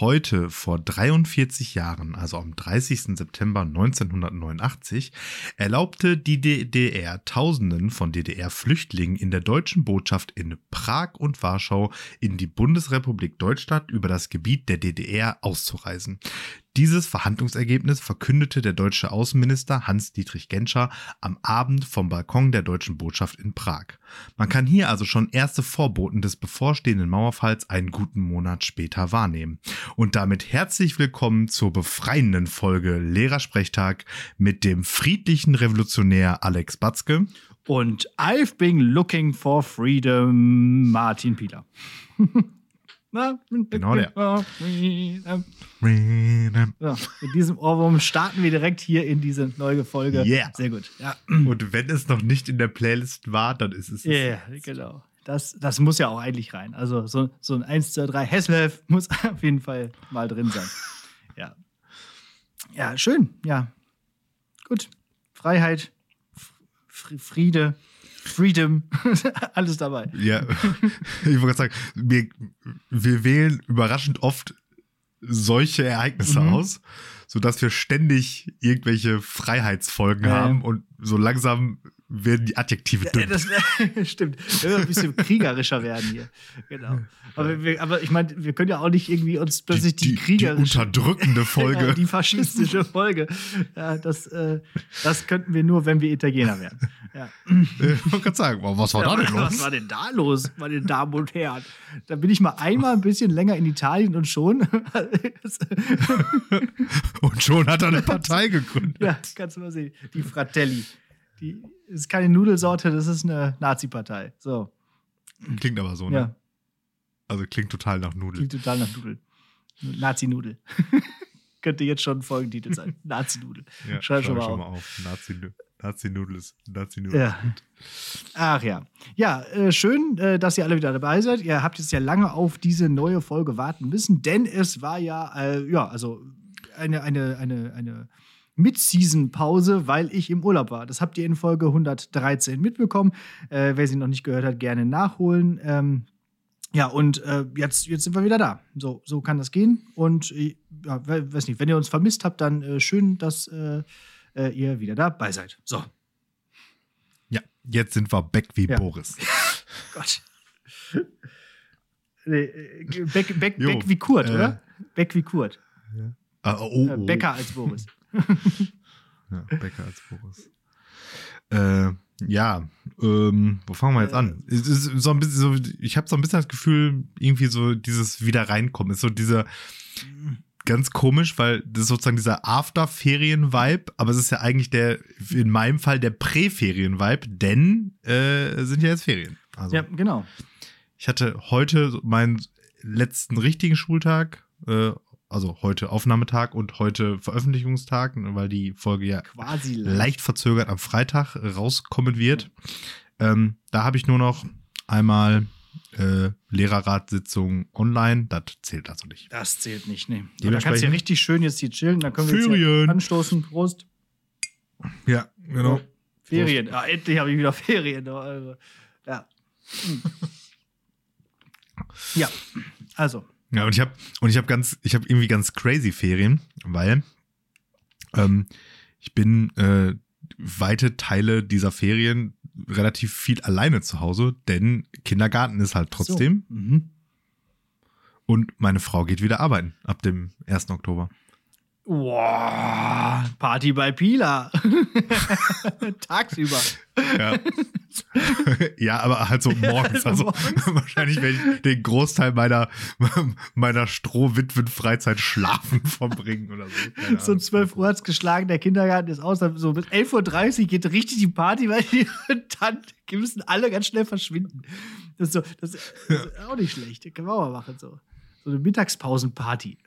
Heute, vor 43 Jahren, also am 30. September 1989, erlaubte die DDR Tausenden von DDR-Flüchtlingen in der deutschen Botschaft in Prag und Warschau in die Bundesrepublik Deutschland über das Gebiet der DDR auszureisen. Dieses Verhandlungsergebnis verkündete der deutsche Außenminister Hans-Dietrich Genscher am Abend vom Balkon der deutschen Botschaft in Prag. Man kann hier also schon erste Vorboten des bevorstehenden Mauerfalls einen guten Monat später wahrnehmen. Und damit herzlich willkommen zur befreienden Folge Lehrersprechtag mit dem friedlichen Revolutionär Alex Batzke und I've been looking for freedom Martin Pieler. Genau der. Ja, mit diesem Ohrwurm starten wir direkt hier in diese neue Folge. Yeah. Sehr gut. Ja. Und wenn es noch nicht in der Playlist war, dann ist es. Ja, yeah, genau. Das, das muss ja auch eigentlich rein. Also so, so ein 1, 2, 3 Hesself muss auf jeden Fall mal drin sein. Ja. Ja, schön. Ja. Gut. Freiheit, Friede, Freedom, alles dabei. Ja, ich wollte sagen, wir, wir wählen überraschend oft solche Ereignisse mhm. aus, sodass wir ständig irgendwelche Freiheitsfolgen ja. haben und so langsam werden die Adjektive dünn. Das stimmt. Wir müssen ein bisschen kriegerischer werden hier. Genau. Aber, wir, aber ich meine, wir können ja auch nicht irgendwie uns plötzlich die, die, die kriegerische. Die unterdrückende Folge. genau, die faschistische Folge. Ja, das, äh, das könnten wir nur, wenn wir Italiener wären. Ja. Ich wollte gerade sagen, was war ja, da denn los? Was war denn da los, meine Damen und Herren? Da bin ich mal einmal ein bisschen länger in Italien und schon. und schon hat er eine Partei gegründet. Ja, kannst du mal sehen. Die Fratelli. Die ist keine Nudelsorte, das ist eine Nazi-Partei. So. Klingt aber so, ne? Ja. Also klingt total nach Nudel. Klingt total nach Nudel. Nazi-Nudel. Könnte jetzt schon ein Folgentitel sein. Nazi-Nudel. Ja, schreib, schon mal schon auf. auf. Nazi-Nudel. Nazi-Nudel ist Nazi-Nudel. Ja. Ach ja. Ja, äh, schön, äh, dass ihr alle wieder dabei seid. Ihr habt jetzt ja lange auf diese neue Folge warten müssen, denn es war ja, äh, ja, also eine, eine, eine, eine Mid-Season-Pause, weil ich im Urlaub war. Das habt ihr in Folge 113 mitbekommen. Äh, wer sie noch nicht gehört hat, gerne nachholen. Ähm, ja, und äh, jetzt, jetzt sind wir wieder da. So, so kann das gehen. Und äh, ja, weiß nicht, wenn ihr uns vermisst habt, dann äh, schön, dass äh, äh, ihr wieder dabei seid. So. Ja, jetzt sind wir back wie ja. Boris. Gott. Nee, back, back, back wie Kurt, oder? Back wie Kurt. Ja. Ah, oh, oh. Becker als Boris. ja, Becker als Boris. Äh, ja, ähm, wo fangen wir jetzt an? Äh. So ein bisschen so, ich habe so ein bisschen das Gefühl, irgendwie so dieses wieder reinkommen ist so dieser ganz komisch, weil das ist sozusagen dieser After-Ferien-Vibe, aber es ist ja eigentlich der, in meinem Fall der Prä-Ferien-Vibe, denn äh, sind ja jetzt Ferien. Also, ja, genau. Ich hatte heute meinen letzten richtigen Schultag, äh, also heute Aufnahmetag und heute Veröffentlichungstag, weil die Folge ja quasi leicht verzögert am Freitag rauskommen wird. Ähm, da habe ich nur noch einmal äh, Lehrerratssitzung online. Das zählt also nicht. Das zählt nicht, nee. Da kannst du ja richtig schön jetzt hier chillen. Dann können wir Ferien. jetzt anstoßen. Prost. Ja, genau. Ferien. Ah, endlich habe ich wieder Ferien. Ja. Hm. ja, also. Ja, und ich habe und ich habe ganz, ich habe irgendwie ganz crazy Ferien, weil ähm, ich bin äh, weite Teile dieser Ferien relativ viel alleine zu Hause, denn Kindergarten ist halt trotzdem. So. Mhm. Und meine Frau geht wieder arbeiten ab dem 1. Oktober. Wow, Party bei Pila. Tagsüber. Ja. ja, aber halt so morgens. Also wahrscheinlich werde ich den Großteil meiner, meiner Strohwitwen-Freizeit schlafen verbringen oder so. Keine so 12 Uhr hat es geschlagen, der Kindergarten ist aus. So bis 11.30 Uhr geht richtig die Party, weil die, dann müssen alle ganz schnell verschwinden. Das ist, so, das ist auch nicht schlecht. Das können wir auch mal machen. So, so eine Mittagspausenparty.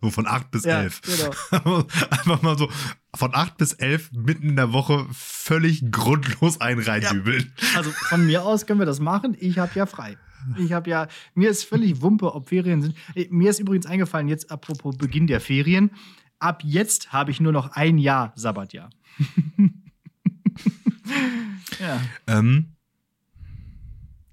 So, von 8 bis ja, 11. Genau. Einfach mal so von 8 bis 11 mitten in der Woche völlig grundlos einreindübeln. Ja. Also von mir aus können wir das machen. Ich habe ja frei. Ich habe ja, mir ist völlig Wumpe, ob Ferien sind. Mir ist übrigens eingefallen, jetzt apropos Beginn der Ferien. Ab jetzt habe ich nur noch ein Jahr Sabbatjahr. ja. Ähm.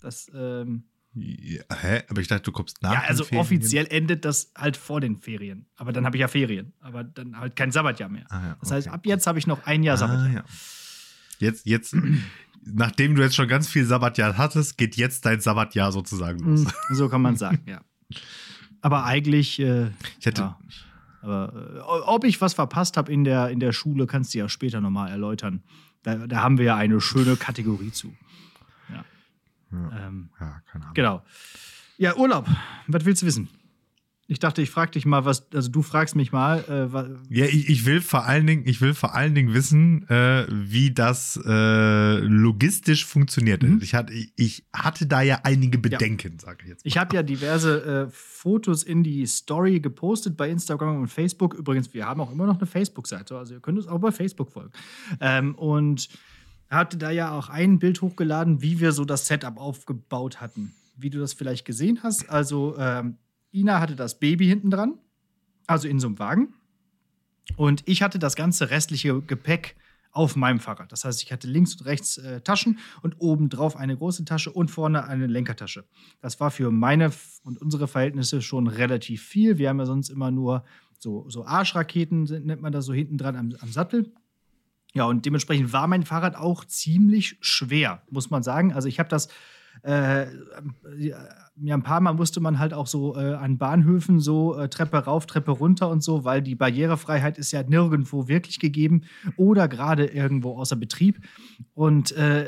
Das, ähm, Ja, hä? Aber ich dachte, du kommst nach Ja, also offiziell endet das halt vor den Ferien. Aber dann habe ich ja Ferien. Aber dann halt kein Sabbatjahr mehr. Ah, ja, Das heißt, ab jetzt habe ich noch ein Jahr Ah, Sabbatjahr. ja. Jetzt, jetzt, nachdem du jetzt schon ganz viel Sabbatjahr hattest, geht jetzt dein Sabbatjahr sozusagen los. Hm, So kann man sagen, ja. Aber eigentlich, äh, Ich hätte, ja. Aber äh, ob ich was verpasst habe in der, in der Schule, kannst du ja später nochmal erläutern. Da, da haben wir ja eine schöne Kategorie zu. Ja. Ja. Ähm, ja, keine Ahnung. genau. Ja, Urlaub. Was willst du wissen? Ich dachte, ich frage dich mal, was, also du fragst mich mal, äh, Ja, ich, ich will vor allen Dingen, ich will vor allen Dingen wissen, äh, wie das äh, logistisch funktioniert. Mhm. Ich, hatte, ich, hatte da ja einige Bedenken, sage ich jetzt. Ich habe ja diverse äh, Fotos in die Story gepostet bei Instagram und Facebook. Übrigens, wir haben auch immer noch eine Facebook-Seite, also ihr könnt uns auch bei Facebook folgen. Ähm, und hatte da ja auch ein Bild hochgeladen, wie wir so das Setup aufgebaut hatten. Wie du das vielleicht gesehen hast. Also, ähm, Ina hatte das Baby hinten dran, also in so einem Wagen. Und ich hatte das ganze restliche Gepäck auf meinem Fahrrad. Das heißt, ich hatte links und rechts äh, Taschen und oben drauf eine große Tasche und vorne eine Lenkertasche. Das war für meine und unsere Verhältnisse schon relativ viel. Wir haben ja sonst immer nur so, so Arschraketen, nennt man das so hinten dran am, am Sattel. Ja, und dementsprechend war mein Fahrrad auch ziemlich schwer, muss man sagen. Also ich habe das äh, ja, ein paar Mal musste man halt auch so äh, an Bahnhöfen so äh, Treppe rauf, Treppe runter und so, weil die Barrierefreiheit ist ja nirgendwo wirklich gegeben oder gerade irgendwo außer Betrieb. Und äh,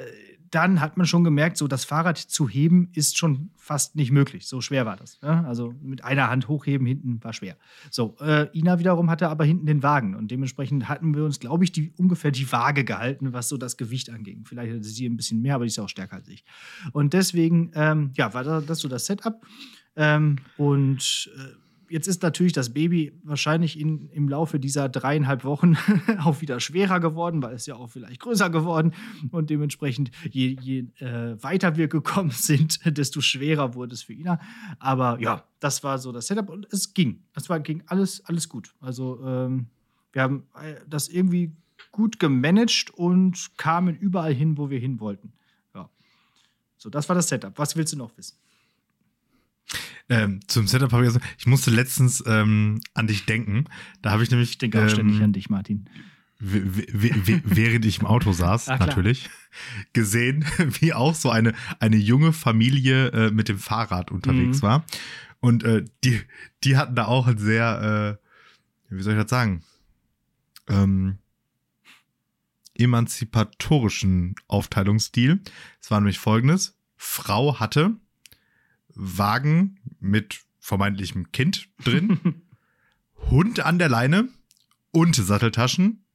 dann hat man schon gemerkt, so das Fahrrad zu heben ist schon fast nicht möglich. So schwer war das. Ja? Also mit einer Hand hochheben hinten war schwer. So, äh, Ina wiederum hatte aber hinten den Wagen und dementsprechend hatten wir uns, glaube ich, die, ungefähr die Waage gehalten, was so das Gewicht anging. Vielleicht hatte sie ein bisschen mehr, aber die ist auch stärker als ich. Und deswegen, ähm, ja, war das so das Setup. Ähm, und äh, jetzt ist natürlich das Baby wahrscheinlich in, im Laufe dieser dreieinhalb Wochen auch wieder schwerer geworden, weil es ja auch vielleicht größer geworden. Und dementsprechend, je, je äh, weiter wir gekommen sind, desto schwerer wurde es für Ina. Aber ja, das war so das Setup und es ging. Es war, ging alles, alles gut. Also ähm, wir haben äh, das irgendwie gut gemanagt und kamen überall hin, wo wir hin wollten. Ja. So, das war das Setup. Was willst du noch wissen? Ähm, zum Setup habe ich gesagt, ich musste letztens ähm, an dich denken. Da habe ich nämlich Ich denke auch ständig ähm, an dich, Martin. während ich im Auto saß, Ah, klar. natürlich, gesehen, wie auch so eine, eine junge Familie äh, mit dem Fahrrad unterwegs Mhm. war. Und äh, die, die hatten da auch einen sehr, äh, wie soll ich das sagen, ähm, emanzipatorischen Aufteilungsstil. Es war nämlich folgendes. Frau hatte Wagen mit vermeintlichem Kind drin, Hund an der Leine und Satteltaschen.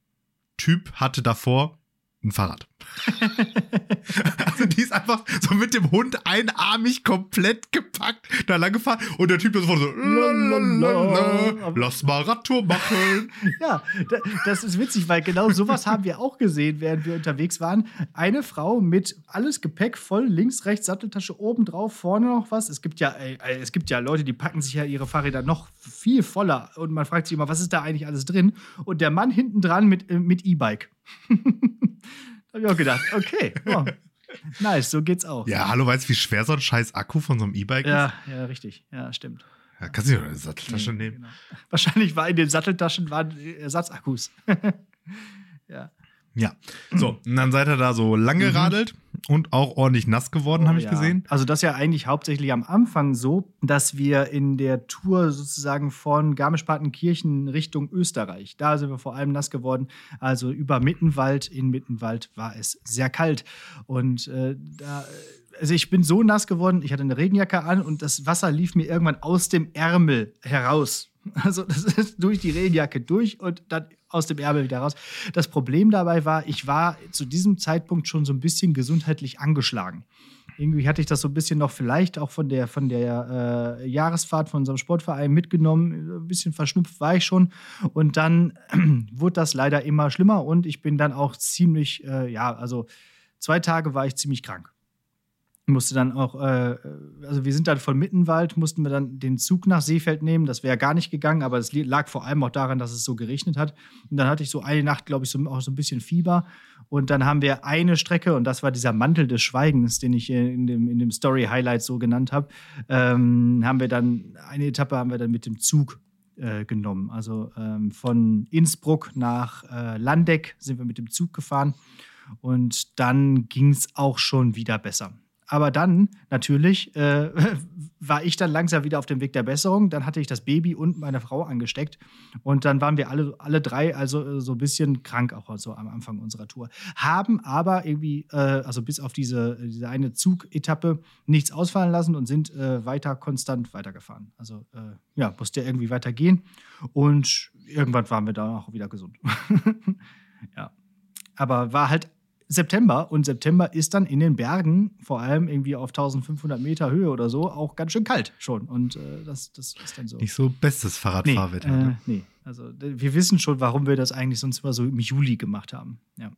Typ hatte davor ein Fahrrad. also die ist einfach so mit dem Hund einarmig komplett gepackt da lang gefahren und der Typ ist sofort so Lalala. lass mal Radtour machen. Ja, da- das ist witzig, weil genau sowas haben wir auch gesehen, während wir unterwegs waren. Eine Frau mit alles Gepäck voll, links, rechts, Satteltasche, oben drauf, vorne noch was. Es gibt ja, äh, es gibt ja Leute, die packen sich ja ihre Fahrräder noch viel voller und man fragt sich immer, was ist da eigentlich alles drin? Und der Mann hinten dran mit, äh, mit E-Bike. da habe ich auch gedacht, okay, ja, nice, so geht's auch. Ja, hallo, weißt du, wie schwer so ein scheiß Akku von so einem E-Bike ist? Ja, ja, richtig. Ja, stimmt. Ja, kannst du dir doch eine Satteltasche Nee, nehmen. genau. Wahrscheinlich war in den Satteltaschen waren Ersatzakkus. ja. Ja. So, und dann seid ihr da so lang geradelt und auch ordentlich nass geworden, habe ich Mhm. Oh, Ja. gesehen. Also das ja eigentlich hauptsächlich am Anfang so, dass wir in der Tour sozusagen von Garmisch-Partenkirchen Richtung Österreich, da sind wir vor allem nass geworden. Also über Mittenwald, in Mittenwald war es sehr kalt. Und äh, da, also ich bin so nass geworden, ich hatte eine Regenjacke an und das Wasser lief mir irgendwann aus dem Ärmel heraus. Also das ist durch die Regenjacke durch und dann aus dem Ärmel wieder raus. Das Problem dabei war, ich war zu diesem Zeitpunkt schon so ein bisschen gesundheitlich angeschlagen. Irgendwie hatte ich das so ein bisschen noch vielleicht auch von der, von der äh, Jahresfahrt von unserem Sportverein mitgenommen. Ein bisschen verschnupft war ich schon. Und dann wurde das leider immer schlimmer und ich bin dann auch ziemlich, äh, ja, also zwei Tage war ich ziemlich krank. Musste dann auch, äh, also wir sind dann von Mittenwald, mussten wir dann den Zug nach Seefeld nehmen. Das wäre gar nicht gegangen, aber es lag vor allem auch daran, dass es so geregnet hat. Und dann hatte ich so eine Nacht, glaube ich, so, auch so ein bisschen Fieber. Und dann haben wir eine Strecke, und das war dieser Mantel des Schweigens, den ich in dem, in dem Story-Highlight so genannt habe, ähm, haben wir dann, eine Etappe haben wir dann mit dem Zug äh, genommen. Also ähm, von Innsbruck nach äh, Landeck sind wir mit dem Zug gefahren. Und dann ging es auch schon wieder besser. Aber dann natürlich äh, war ich dann langsam wieder auf dem Weg der Besserung. Dann hatte ich das Baby und meine Frau angesteckt. Und dann waren wir alle, alle drei also äh, so ein bisschen krank auch so am Anfang unserer Tour. Haben aber irgendwie, äh, also bis auf diese, diese eine Zugetappe, nichts ausfallen lassen und sind äh, weiter konstant weitergefahren. Also äh, ja, musste irgendwie weitergehen. Und irgendwann waren wir da auch wieder gesund. ja. Aber war halt September und September ist dann in den Bergen, vor allem irgendwie auf 1500 Meter Höhe oder so, auch ganz schön kalt schon. Und äh, das, das ist dann so. Nicht so bestes Fahrradfahrwetter. Nee, äh, nee, also wir wissen schon, warum wir das eigentlich sonst immer so im Juli gemacht haben. Ja.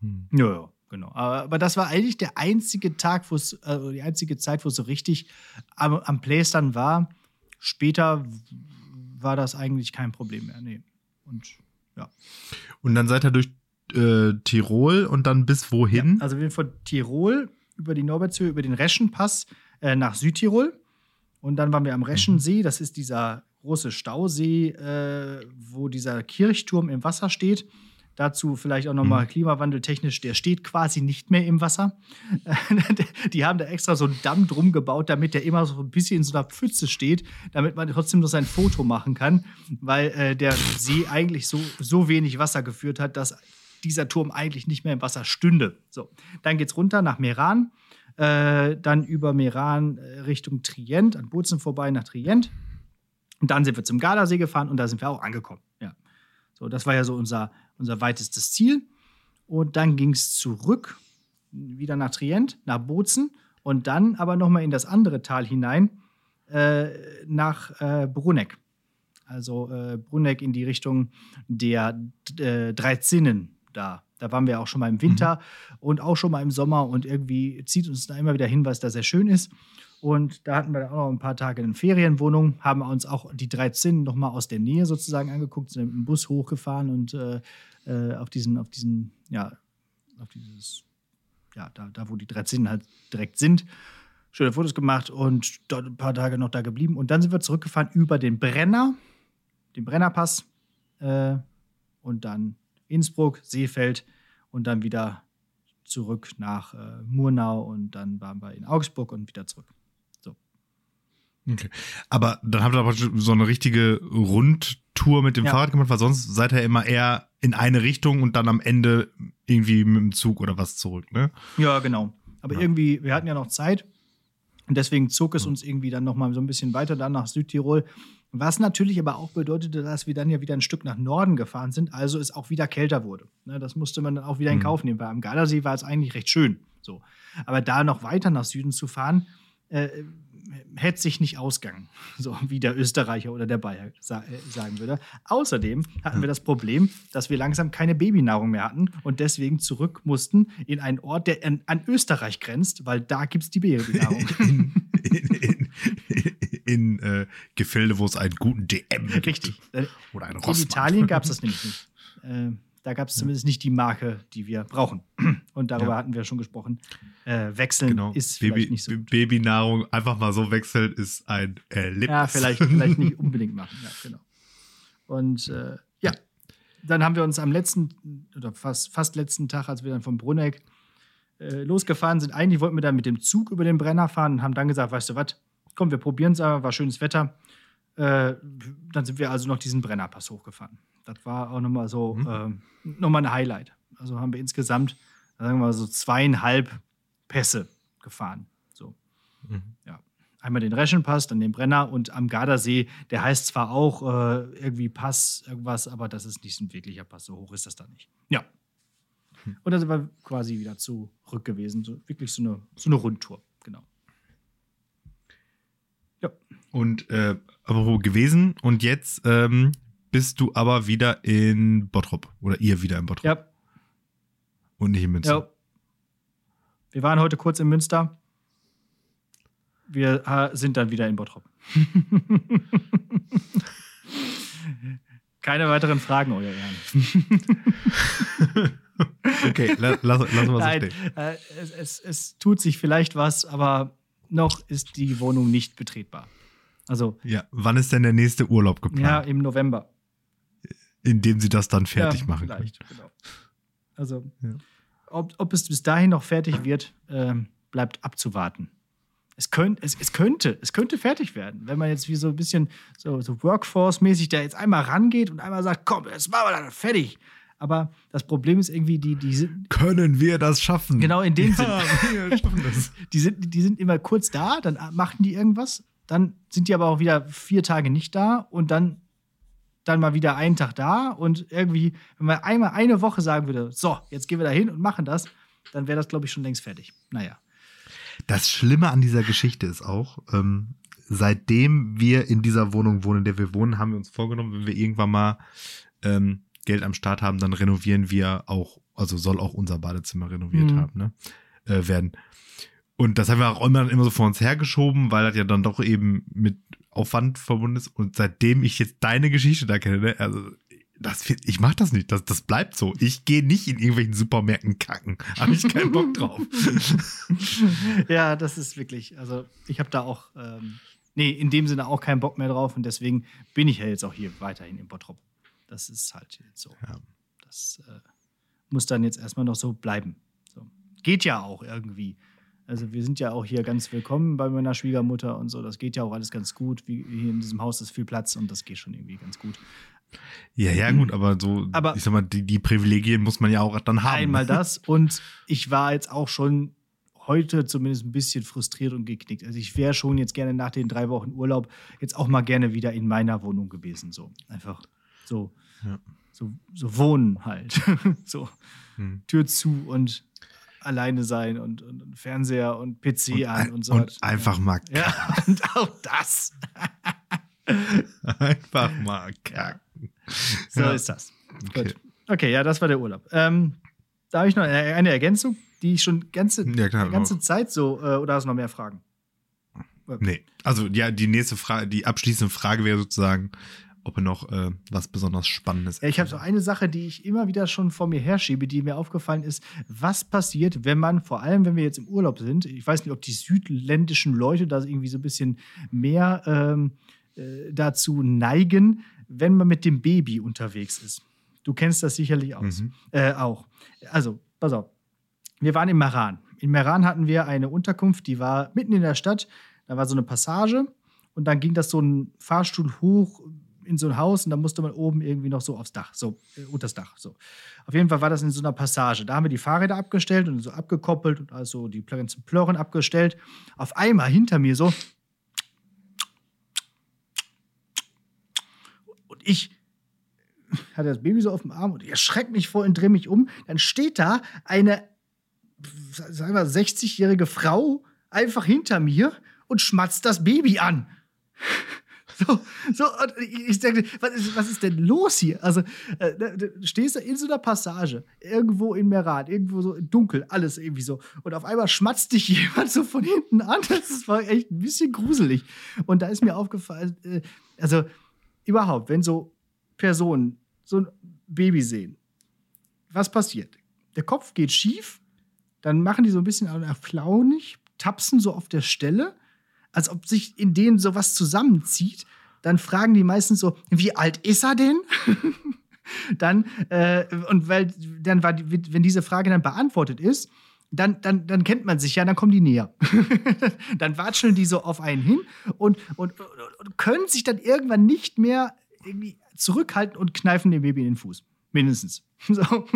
Hm. Ja, ja, genau. Aber, aber, das war eigentlich der einzige Tag, wo es, äh, die einzige Zeit, wo es so richtig am, am Place dann war. Später war das eigentlich kein Problem mehr. Nee. Und ja. Und dann seid ihr durch äh, Tirol und dann bis wohin? Ja, also wir sind von Tirol über die Norbertshöhe, über den Reschenpass äh, nach Südtirol. Und dann waren wir am Reschensee, das ist dieser große Stausee, äh, wo dieser Kirchturm im Wasser steht. Dazu vielleicht auch nochmal mhm. klimawandeltechnisch, der steht quasi nicht mehr im Wasser. die haben da extra so einen Damm drum gebaut, damit der immer so ein bisschen in so einer Pfütze steht, damit man trotzdem noch sein Foto machen kann, weil äh, der See eigentlich so, so wenig Wasser geführt hat, dass dieser Turm eigentlich nicht mehr im Wasser stünde. So, dann geht es runter nach Meran, äh, dann über Meran äh, Richtung Trient, an Bozen vorbei nach Trient. Und dann sind wir zum Gardasee gefahren und da sind wir auch angekommen. Ja. So, das war ja so unser, unser weitestes Ziel. Und dann ging es zurück, wieder nach Trient, nach Bozen und dann aber nochmal in das andere Tal hinein, äh, nach äh, Bruneck. Also äh, Bruneck in die Richtung der äh, Drei Zinnen da. Da waren wir auch schon mal im Winter mhm. und auch schon mal im Sommer und irgendwie zieht uns da immer wieder hin, weil es da sehr schön ist. Und da hatten wir dann auch noch ein paar Tage in Ferienwohnung, haben uns auch die drei Zinnen noch mal aus der Nähe sozusagen angeguckt, sind mit dem Bus hochgefahren und äh, äh, auf diesen, auf diesen, ja, auf dieses, ja, da, da wo die drei Zinnen halt direkt sind, schöne Fotos gemacht und dort ein paar Tage noch da geblieben. Und dann sind wir zurückgefahren über den Brenner, den Brennerpass äh, und dann Innsbruck, Seefeld und dann wieder zurück nach äh, Murnau und dann waren wir in Augsburg und wieder zurück. So. Okay. Aber dann habt ihr aber so eine richtige Rundtour mit dem ja. Fahrrad gemacht, weil sonst seid ihr immer eher in eine Richtung und dann am Ende irgendwie mit dem Zug oder was zurück, ne? Ja, genau. Aber ja. irgendwie, wir hatten ja noch Zeit und deswegen zog es uns irgendwie dann noch mal so ein bisschen weiter dann nach Südtirol. Was natürlich aber auch bedeutete, dass wir dann ja wieder ein Stück nach Norden gefahren sind, also es auch wieder kälter wurde. Ne, das musste man dann auch wieder in mhm. Kauf nehmen, weil am Gardasee war es eigentlich recht schön. So. Aber da noch weiter nach Süden zu fahren, äh, hätte sich nicht ausgegangen, so wie der Österreicher oder der Bayer sa äh, sagen würde. Außerdem hatten wir das Problem, dass wir langsam keine Babynahrung mehr hatten und deswegen zurück mussten in einen Ort, der an, an Österreich grenzt, weil da gibt es die Babynahrung. in, in, in, in äh, Gefilde, wo es einen guten DM gibt. Richtig. Oder einen Rossmann. In Italien gab es das nämlich nicht. Äh, da gab es zumindest nicht die Marke, die wir brauchen. Und darüber ja. hatten wir schon gesprochen. Äh, wechseln genau. ist Baby, vielleicht nicht so. Gut. Babynahrung einfach mal so wechseln ist ein Erlebnis. Ja, vielleicht, vielleicht nicht unbedingt machen. Ja, genau. Und äh, ja, dann haben wir uns am letzten oder fast, fast letzten Tag, als wir dann vom Bruneck äh, losgefahren sind, eigentlich wollten wir dann mit dem Zug über den Brenner fahren und haben dann gesagt, weißt du was, komm, wir probieren es aber, war schönes Wetter. Äh, dann sind wir also noch diesen Brennerpass hochgefahren. Das war auch nochmal so, mhm. äh, nochmal ein Highlight. Also haben wir insgesamt, sagen wir mal, so zweieinhalb Pässe gefahren. So. Mhm. Ja. Einmal den Reschenpass, dann den Brenner und am Gardasee, der heißt zwar auch äh, irgendwie Pass, irgendwas, aber das ist nicht ein wirklicher Pass. So hoch ist das da nicht. Ja. Hm. Und dann sind wir quasi wieder zurück gewesen. So, wirklich so eine, so eine Rundtour, genau. Ja. Und äh, wo gewesen und jetzt ähm, bist du aber wieder in Bottrop oder ihr wieder in Bottrop. Ja. Und nicht in Münster. Ja. Wir waren heute kurz in Münster wir sind dann wieder in Bottrop. Keine weiteren Fragen, euer Ehren. Okay, la, lass, lassen wir Nein, stehen. äh, es, es, es tut sich vielleicht was, aber noch ist die Wohnung nicht betretbar. Also, Ja, wann ist denn der nächste Urlaub ja, geplant, im November. in dem sie das dann fertig ja, machen können? vielleicht, genau. Also, Ja. ob, ob es bis dahin noch fertig wird, ähm, bleibt abzuwarten. Es, könnt, es, es, könnte, es könnte fertig werden, wenn man jetzt wie so ein bisschen so, so Workforce-mäßig da jetzt einmal rangeht und einmal sagt, komm, jetzt machen wir das fertig. Aber das Problem ist irgendwie, die, die, sind, Können wir das schaffen? Genau in dem ja, wir schaffen das. die, sind, die sind immer kurz da, dann machen die irgendwas, dann sind die aber auch wieder vier Tage nicht da und dann, dann mal wieder einen Tag da und irgendwie, wenn man einmal eine Woche sagen würde, so, jetzt gehen wir da hin und machen das, dann wäre das, glaube ich, schon längst fertig. Naja. Das Schlimme an dieser Geschichte ist auch, ähm, seitdem wir in dieser Wohnung wohnen, in der wir wohnen, haben wir uns vorgenommen, wenn wir irgendwann mal ähm, Geld am Start haben, dann renovieren wir auch, also soll auch unser Badezimmer renoviert Mhm. haben, ne? Äh, werden. Und das haben wir auch immer, immer so vor uns hergeschoben, weil das ja dann doch eben mit Aufwand verbunden ist. Und seitdem ich jetzt deine Geschichte da kenne, ne, also das, ich mach das nicht, das, das bleibt so. Ich gehe nicht in irgendwelchen Supermärkten kacken. Habe ich keinen Bock drauf. ja, das ist wirklich, also ich habe da auch, ähm, nee, in dem Sinne auch keinen Bock mehr drauf und deswegen bin ich ja jetzt auch hier weiterhin in Bottrop. Das ist halt jetzt so. Ja. Das äh, muss dann jetzt erstmal noch so bleiben. So. Geht ja auch irgendwie. Also wir sind ja auch hier ganz willkommen bei meiner Schwiegermutter und so. Das geht ja auch alles ganz gut. Wie, hier in diesem Haus ist viel Platz und das geht schon irgendwie ganz gut. Ja, ja, gut, aber so, Aber- ich sag mal, die, die Privilegien muss man ja auch dann haben. Einmal das und ich war jetzt auch schon heute zumindest ein bisschen frustriert und geknickt. Also ich wäre schon jetzt gerne nach den drei Wochen Urlaub jetzt auch mal gerne wieder in meiner Wohnung gewesen. So einfach so, Ja. so, so wohnen halt. so Hm. Tür zu und alleine sein und, und, Fernseher und PC Und, an und so. und einfach mal, ja, und auch das. einfach mal kacken. So Ja. ist das. Okay. Gut. Okay, ja, das war der Urlaub. Ähm, da habe ich noch eine Ergänzung, die ich schon ganze, Ja, klar, die ganze Zeit so, äh, oder hast du noch mehr Fragen? Nee. Also, ja, die nächste Frage, die abschließende Frage wäre sozusagen, ob er noch äh, was besonders Spannendes Ja, ich habe so eine Sache, die ich immer wieder schon vor mir herschiebe, die mir aufgefallen ist. Was passiert, wenn man, vor allem wenn wir jetzt im Urlaub sind, ich weiß nicht, ob die südländischen Leute da irgendwie so ein bisschen mehr ähm, äh, dazu neigen, wenn man mit dem Baby unterwegs ist. Du kennst das sicherlich aus. Mhm. Äh, auch. Also, pass auf. Wir waren in Meran. In Meran hatten wir eine Unterkunft, die war mitten in der Stadt. Da war so eine Passage und dann ging das so ein Fahrstuhl hoch in so ein Haus und dann musste man oben irgendwie noch so aufs Dach, so äh, unters Dach. So. Auf jeden Fall war das in so einer Passage. Da haben wir die Fahrräder abgestellt und so abgekoppelt und also die ganzen Plörren abgestellt. Auf einmal hinter mir so. Und ich hatte das Baby so auf dem Arm und ich erschreckt mich voll und drehe mich um. Dann steht da eine, sagen wir, 60-jährige Frau einfach hinter mir und schmatzt das Baby an. So, so, ich dachte, was ist, was ist denn los hier? Also, äh, du stehst da in so einer Passage, irgendwo in Meran, irgendwo so dunkel, alles irgendwie so. Und auf einmal schmatzt dich jemand so von hinten an. Das war echt ein bisschen gruselig. Und da ist mir aufgefallen, äh, also überhaupt, wenn so Personen so ein Baby sehen, was passiert? Der Kopf geht schief, dann machen die so ein bisschen flaunig, tapsen so auf der Stelle als ob sich in denen sowas zusammenzieht. Dann fragen die meistens so, wie alt ist er denn? dann, äh, und weil, dann war die, wenn diese Frage dann beantwortet ist, dann, dann, dann kennt man sich ja, dann kommen die näher. dann watscheln die so auf einen hin und, und, und, können sich dann irgendwann nicht mehr irgendwie zurückhalten und kneifen dem Baby in den Fuß. Mindestens. So.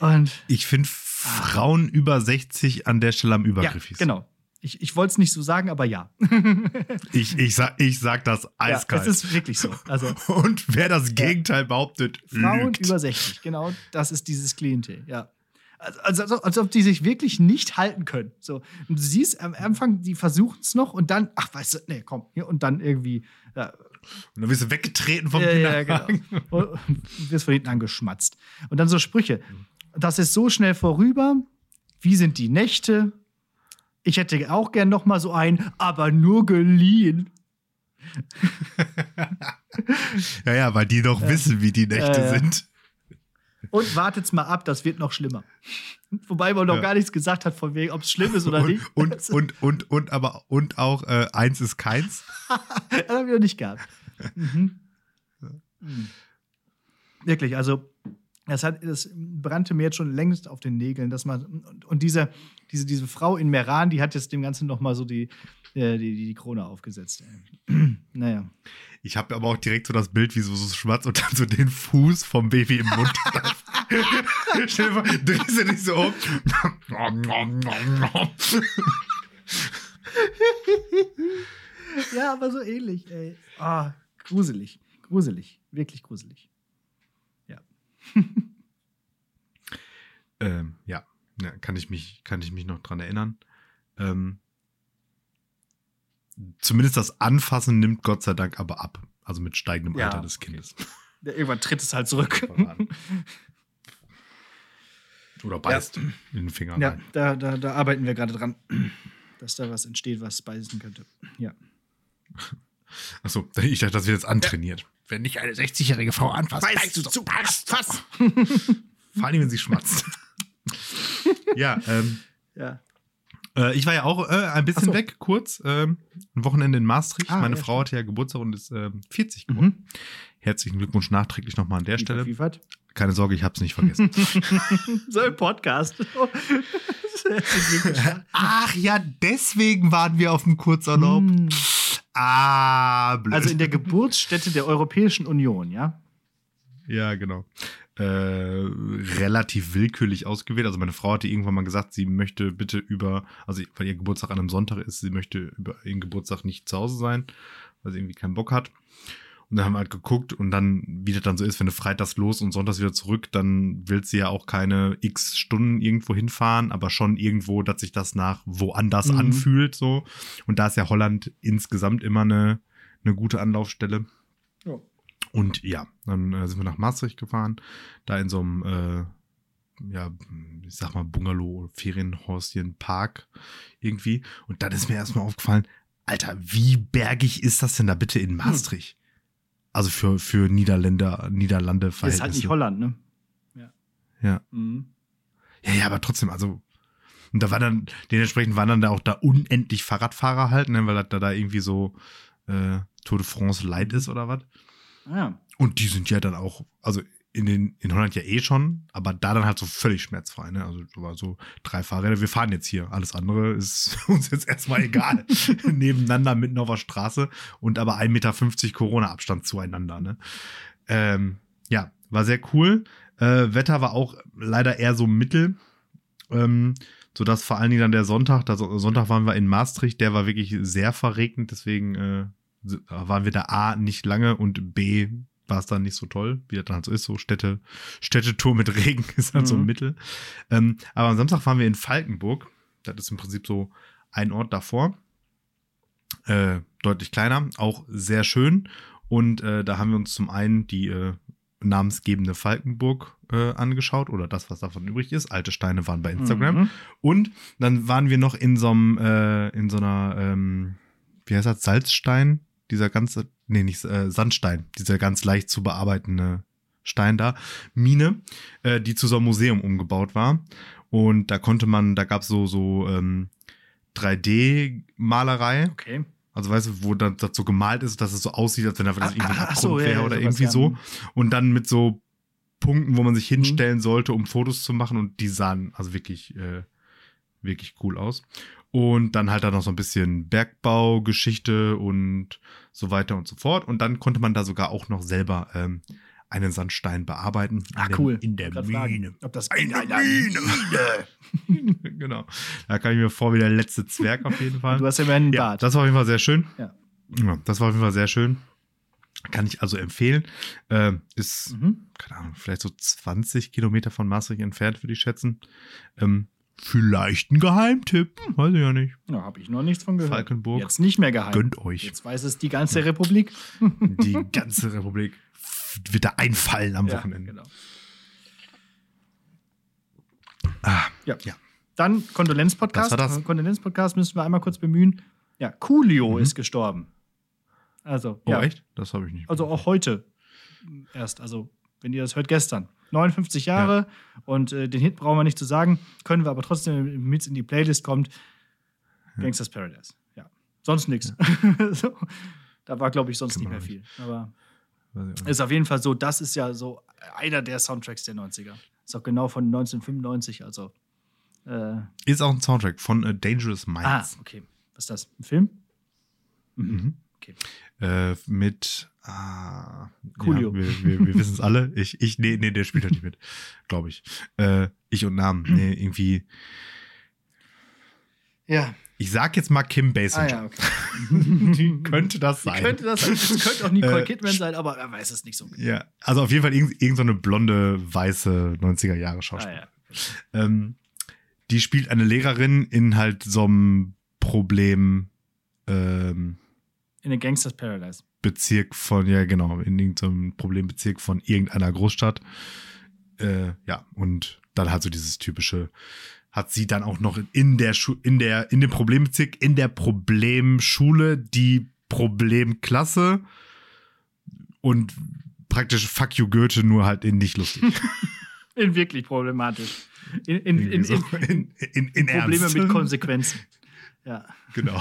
Und Ich finde Frauen über 60 an der Stelle am ja, übergriffigsten. genau. Ich, ich wollte es nicht so sagen, aber ja. Ich, ich, sag, ich sag das ja eiskalt. es ist wirklich so. Also Und wer das Gegenteil behauptet, Frauen lügt. über 60, genau, das ist dieses Klientel, ja. Also, also, als, als ob die sich wirklich nicht halten können. So. Und du siehst am Anfang, die versuchen es noch und dann, ach, weißt du, nee, komm, hier und dann irgendwie. Ja, Und dann wirst du weggetreten vom ja, ja, genau. Und, und wirst von hinten angeschmatzt. Und dann so Sprüche. Das ist so schnell vorüber. Wie sind die Nächte? Ich hätte auch gern noch mal so einen, aber nur geliehen. ja, ja, weil die doch wissen, wie die Nächte Äh, sind. Und wartet's mal ab, das wird noch schlimmer. Wobei man noch Ja. gar nichts gesagt hat, von wegen, ob es schlimm ist oder Und, nicht. und, und, und, und, aber, und auch äh, eins ist keins. das habe ich noch nicht gehabt. Mhm. Mhm. Wirklich, also das, hat, das brannte mir jetzt schon längst auf den Nägeln, dass man und, und diese, diese, diese Frau in Meran, die hat jetzt dem Ganzen noch mal so die, äh, die, die, die Krone aufgesetzt. naja. Ich habe aber auch direkt so das Bild, wie so, so schwarz und dann so den Fuß vom Baby im Mund. Stell dir vor, drehst du dich so um. Ja, aber so ähnlich, ey. Ah, gruselig. Gruselig. Wirklich gruselig. Ja. ähm, ja. ja, kann ich mich, kann ich mich noch dran erinnern. Ähm, zumindest das Anfassen nimmt Gott sei Dank aber ab. Also mit steigendem Ja, Alter des okay. Kindes. Irgendwann tritt es halt zurück. Oder beißt in den Finger Ja, rein. da, da, da arbeiten wir gerade dran, dass da was entsteht, was beißen könnte. Ja. Achso, ich dachte, das wird jetzt antrainiert. Wenn nicht eine 60-jährige Frau anfasst, beißt du zu. Passt, fass. Vor allem, wenn sie schmatzt. ja, ähm, Ja. äh, ich war ja auch äh, ein bisschen so. weg, kurz. Ähm, ein Wochenende in Maastricht. Ah, Meine ja, Frau hatte ja Geburtstag und ist ähm, 40 geworden. Mhm. Herzlichen Glückwunsch nachträglich nochmal an der Stelle. Fiefert. Keine Sorge, ich habe es nicht vergessen. So im Podcast. Herzlichen Glückwunsch. Ach ja, deswegen waren wir auf dem Kurzurlaub. Mm. Ah, blöd. Also in der Geburtsstätte der Europäischen Union, ja? Ja, genau. Äh, relativ willkürlich ausgewählt. Also meine Frau hatte irgendwann mal gesagt, sie möchte bitte über, also weil ihr Geburtstag an einem Sonntag ist, sie möchte über ihren Geburtstag nicht zu Hause sein, weil sie irgendwie keinen Bock hat. Und dann haben wir halt geguckt und dann, wie das dann so ist, wenn du freitags los und sonntags wieder zurück, dann willst du ja auch keine x Stunden irgendwo hinfahren, aber schon irgendwo, dass sich das nach woanders Mhm. anfühlt, so. Und da ist ja Holland insgesamt immer eine, eine gute Anlaufstelle. Ja. Und ja, dann äh, sind wir nach Maastricht gefahren, da in so einem, äh, ja, ich sag mal, Bungalow, Ferienhäuschen, Park irgendwie. Und dann ist mir erstmal aufgefallen, Alter, wie bergig ist das denn da bitte in Maastricht? Also für, für Niederländer, Niederlande Das ist halt nicht Holland, ne? Ja. Ja. Mhm. Ja, ja, aber trotzdem, also. Und da war dann, dementsprechend waren dann da auch da unendlich Fahrradfahrer halt, ne, weil das da, da irgendwie so äh, Tour de France Light ist oder was. Ja. Und die sind ja dann auch, also in, den, in Holland ja eh schon, aber da dann halt so völlig schmerzfrei. Ne? Also so war so drei Fahrräder, wir fahren jetzt hier. Alles andere ist uns jetzt erstmal egal. Nebeneinander mitten auf der Straße und aber 1,50 Meter Corona-Abstand zueinander. Ne? Ähm, ja, war sehr cool. Äh, Wetter war auch leider eher so mittel. Ähm, sodass vor allen Dingen dann der Sonntag, da Sonntag waren wir in Maastricht, der war wirklich sehr verregnet, deswegen äh, waren wir da A nicht lange und B war es dann nicht so toll, wie das dann halt so ist, so Städte, Städtetour mit Regen ist halt so ein Mhm. Mittel. Ähm, aber am Samstag waren wir in Falkenburg. Das ist im Prinzip so ein Ort davor. Äh, deutlich kleiner, auch sehr schön. Und äh, da haben wir uns zum einen die äh, namensgebende Falkenburg äh, angeschaut oder das, was davon übrig ist. Alte Steine waren bei Instagram. Mhm. Und dann waren wir noch in so einem, äh, in so einer, ähm, wie heißt das, Salzstein? Dieser ganze, nee, nicht äh, Sandstein, dieser ganz leicht zu bearbeitende Stein da, Mine, äh, die zu so einem Museum umgebaut war. Und da konnte man, da gab es so, so ähm, 3D-Malerei. Okay. Also weißt du, wo dann das so gemalt ist, dass es so aussieht, als wenn da das Ah, irgendwie ein ach Abgrund so, wäre ja, oder irgendwie so. Und dann mit so Punkten, wo man Mhm. sich hinstellen sollte, um Fotos zu machen. Und die sahen also wirklich, äh, wirklich cool aus. Und dann halt da noch so ein bisschen Bergbaugeschichte und so weiter und so fort. Und dann konnte man da sogar auch noch selber ähm, einen Sandstein bearbeiten. Ach, in der, cool. In der Mine. fragen, Ob das In der Mine. genau. Da kam ich mir vor wie der letzte Zwerg auf jeden Fall. Du hast ja immer einen Ja, Bart. das war auf jeden Fall sehr schön. Ja. Ja, das war auf jeden Fall sehr schön. Kann ich also empfehlen. Ähm, ist, Mhm. keine Ahnung, vielleicht so 20 Kilometer von Maastricht entfernt, würde ich schätzen. Ähm, vielleicht ein Geheimtipp. Weiß ich ja nicht. Ja, habe ich noch nichts von gehört. Falkenburg. Jetzt nicht mehr geheim. Gönnt euch. Jetzt weiß es die ganze Republik. Die ganze Republik wird da einfallen am Ja, Wochenende. genau. Ah, Ja. ja. Dann Kondolenz-Podcast. Das war das. Kondolenz-Podcast müssen wir einmal kurz bemühen. Ja, Coolio Mhm. ist gestorben. Also, Oh, ja. echt? Das habe ich nicht. Also auch heute erst. Also, wenn ihr das hört, gestern. 59 Jahre und äh, den Hit brauchen wir nicht zu sagen, können wir aber trotzdem mit in die Playlist kommt. Gangsters Paradise. Ja. Sonst nichts. so. Da war, glaube ich, sonst nicht mehr viel. Aber ist auf jeden Fall so, das ist ja so einer der Soundtracks der 90er. Ist auch genau von 1995, also. Äh, Ist auch ein Soundtrack von äh, Dangerous ah, Minds. okay. Was ist das? Ein Film? Mhm. Okay. Äh, mit ah, Coolio. Ja, wir wir, wir wissen es alle. Ich, ich, nee, nee, der spielt halt nicht mit, glaube ich. Äh, ich und Namen. Nee, irgendwie. Ja. Ich sag jetzt mal Kim Ah, Basinger. ja, okay. Die könnte das sein. Könnte das sein? Es könnte auch Nicole Äh, Kidman sein, aber er weiß es nicht so genau. Ja, also auf jeden Fall irgend, irgend so eine blonde, weiße 90er Jahre Ah, Schauspielerin. ja. ähm, die spielt eine Lehrerin in halt so einem Problem ähm, In den Gangsters Paradise. Bezirk von, ja genau, in irgendeinem Problembezirk von irgendeiner Großstadt. Äh, ja, und dann halt so dieses typische, hat sie dann auch noch in der Schu in der, in dem Problembezirk, in der Problemschule die Problemklasse und praktisch Fuck you Goethe, nur halt in nicht lustig. In wirklich problematisch. In, in, in, so. in Probleme Ernst. mit Konsequenzen. Ja. Genau.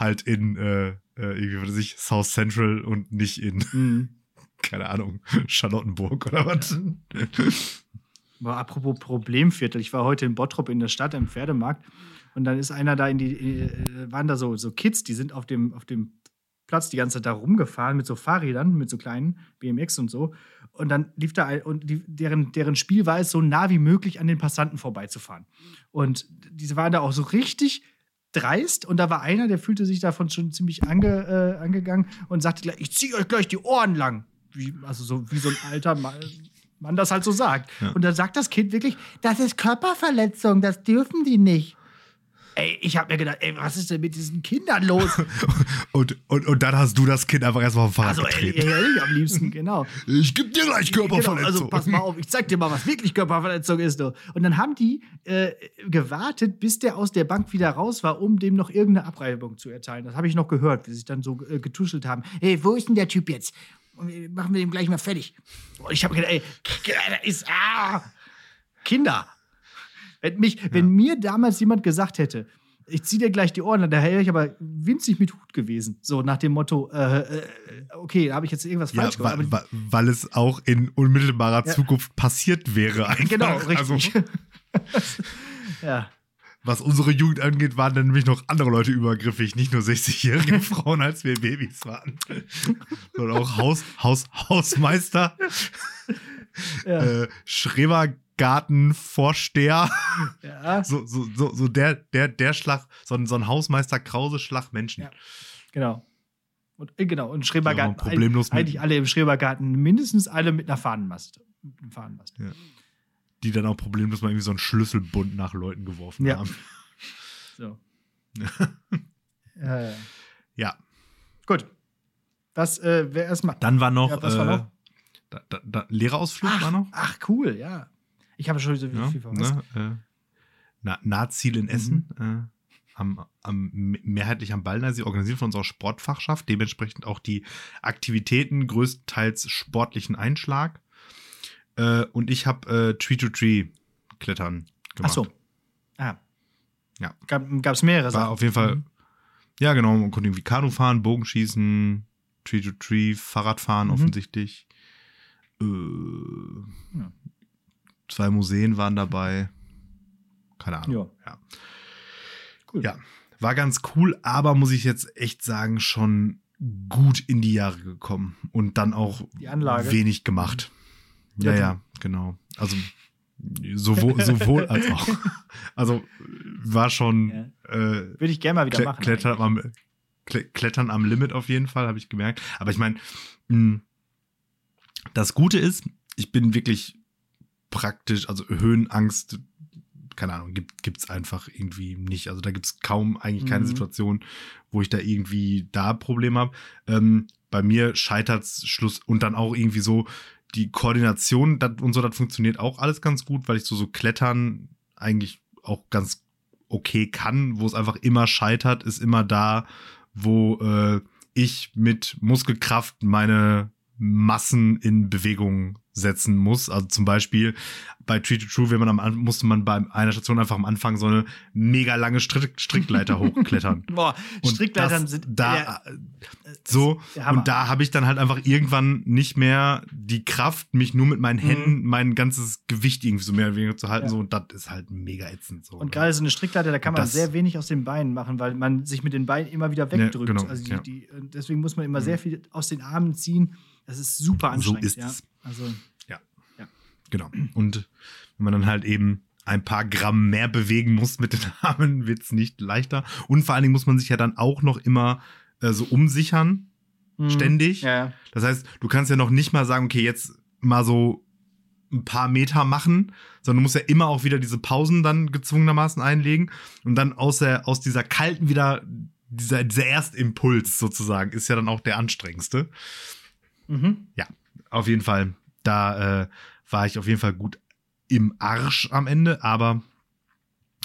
Halt in, äh, äh, irgendwie, was weiß ich, South Central und nicht in, Mhm. keine Ahnung, Charlottenburg oder was. Aber apropos Problemviertel, ich war heute in Bottrop in der Stadt im Pferdemarkt und dann ist einer da in die, äh, waren da so, so Kids, die sind auf dem, auf dem Platz die ganze Zeit da rumgefahren mit so Fahrrädern, mit so kleinen BMX und so. Und dann lief da ein, und die, deren, deren Spiel war es, so nah wie möglich an den Passanten vorbeizufahren. Und diese waren da auch so richtig dreist und da war einer, der fühlte sich davon schon ziemlich ange, äh, angegangen und sagte gleich, ich ziehe euch gleich die Ohren lang. Wie, also so wie so ein alter Mann, Mann das halt so sagt. Ja. Und dann sagt das Kind wirklich, das ist Körperverletzung, das dürfen die nicht. Ey, ich hab mir gedacht, ey, was ist denn mit diesen Kindern los? Und, und, und dann hast du das Kind einfach erstmal vom Fahrrad Also, ey, getreten. ey, ich am liebsten, genau. ich geb dir gleich Genau, Körperverletzung. also pass mal auf, ich zeig dir mal, was wirklich Körperverletzung ist. Du. Und dann haben die äh, gewartet, bis der aus der Bank wieder raus war, um dem noch irgendeine Abreibung zu erteilen. Das habe ich noch gehört, wie sie sich dann so äh, getuschelt haben. Hey, wo ist denn der Typ jetzt? Wir- machen wir den gleich mal fertig. Und ich habe gedacht, ey, ist ah, Kinder. Wenn, mich, wenn mir damals jemand gesagt hätte, ich zieh dir gleich die Ohren, dann wäre ich aber winzig mit Hut gewesen. So nach dem Motto, äh, äh, okay, da habe ich jetzt irgendwas ja, falsch gemacht. weil, weil, weil es auch in unmittelbarer Ja. Zukunft passiert wäre. Einfach. Genau, Also, richtig. ja. was unsere Jugend angeht, waren dann nämlich noch andere Leute übergriffig, nicht nur 60-jährige Frauen, als wir Babys waren. Sondern auch Haus, Haus, Hausmeister, Ja. äh, Schrebergartenvorsteher. ja, So, so, so, so der, der, der Schlag, so ein, so ein Hausmeister Krause Schlag Menschen. Ja. genau. Und, äh, genau, und Ja, Schrebergarten. problemlos mit- eigentlich alle im Schrebergarten, mindestens alle mit einer Fahnenmast. Mit einem Fahnenmast. Die dann auch problemlos mal irgendwie so einen Schlüsselbund nach Leuten geworfen Ja. haben. So. ja, ja. Ja. Gut. Das äh, wäre erstmal. Dann war noch, Ja, was war äh, noch? Da, da, da, Lehrerausflug Ach, war noch. ach, cool, ja. Ich habe schon so viel, viel verpasst. ne, äh, Na, Nahziel in Essen. Mhm. Äh, am, am, mehrheitlich am Ballner, organisiert von unserer Sportfachschaft, dementsprechend auch die Aktivitäten, größtenteils sportlichen Einschlag. Äh, und ich habe äh, Tree-to-Tree-Klettern Ach gemacht. so. Ah. Ja. Gab es mehrere War Sachen. auf jeden Fall, Mhm. ja genau, man konnte irgendwie Kanu fahren, Bogenschießen, Tree-to-Tree, Fahrradfahren Mhm. offensichtlich. Äh, Ja. Zwei Museen waren dabei. Keine Ahnung. Ja. ja. Cool. Ja, war ganz cool, aber muss ich jetzt echt sagen, schon gut in die Jahre gekommen und dann auch wenig gemacht. Ja, Ja, genau. Also sowohl, sowohl als auch. Also war schon Ja. äh, Würde ich gerne mal wieder Kle machen. Klettern, am, Kle Klettern am Limit auf jeden Fall, habe ich gemerkt. Aber ich meine, mh, das Gute ist, ich bin wirklich praktisch, also Höhenangst, keine Ahnung, gibt es einfach irgendwie nicht. Also da gibt es kaum eigentlich keine Mhm. Situation, wo ich da irgendwie da Probleme habe. Ähm, bei mir scheitert Schluss und dann auch irgendwie so die Koordination dat, und so, das funktioniert auch alles ganz gut, weil ich so, so Klettern eigentlich auch ganz okay kann, wo es einfach immer scheitert, ist immer da, wo äh, ich mit Muskelkraft meine Massen in Bewegung setzen muss. Also zum Beispiel bei Treat to True, wenn man am, musste man bei einer Station einfach am Anfang so eine mega lange Strick, Strickleiter hochklettern. Boah, Und Strickleitern sind da ja, so und da habe ich dann halt einfach irgendwann nicht mehr die Kraft, mich nur mit meinen Händen mein ganzes Gewicht irgendwie so mehr oder weniger zu halten Mhm. Ja. so und das ist halt mega ätzend so. Und ne? gerade so eine Strickleiter, da kann man Das- sehr wenig aus den Beinen machen, weil man sich mit den Beinen immer wieder wegdrückt. genau, also die, ja. die, deswegen muss man immer Mhm. sehr viel aus den Armen ziehen. Das ist super So anstrengend. ist ja. es. Also, Genau. Und wenn man dann halt eben ein paar Gramm mehr bewegen muss mit den Armen, wird's nicht leichter. Und vor allen Dingen muss man sich ja dann auch noch immer äh, so umsichern, mhm. ständig. Ja, ja. Das heißt, du kannst ja noch nicht mal sagen, okay, jetzt mal so ein paar Meter machen, sondern du musst ja immer auch wieder diese Pausen dann gezwungenermaßen einlegen und dann aus, der, aus dieser kalten wieder, dieser, dieser Erstimpuls sozusagen ist ja dann auch der anstrengendste. Mhm. Auf jeden Fall, da äh, war ich auf jeden Fall gut im Arsch am Ende, aber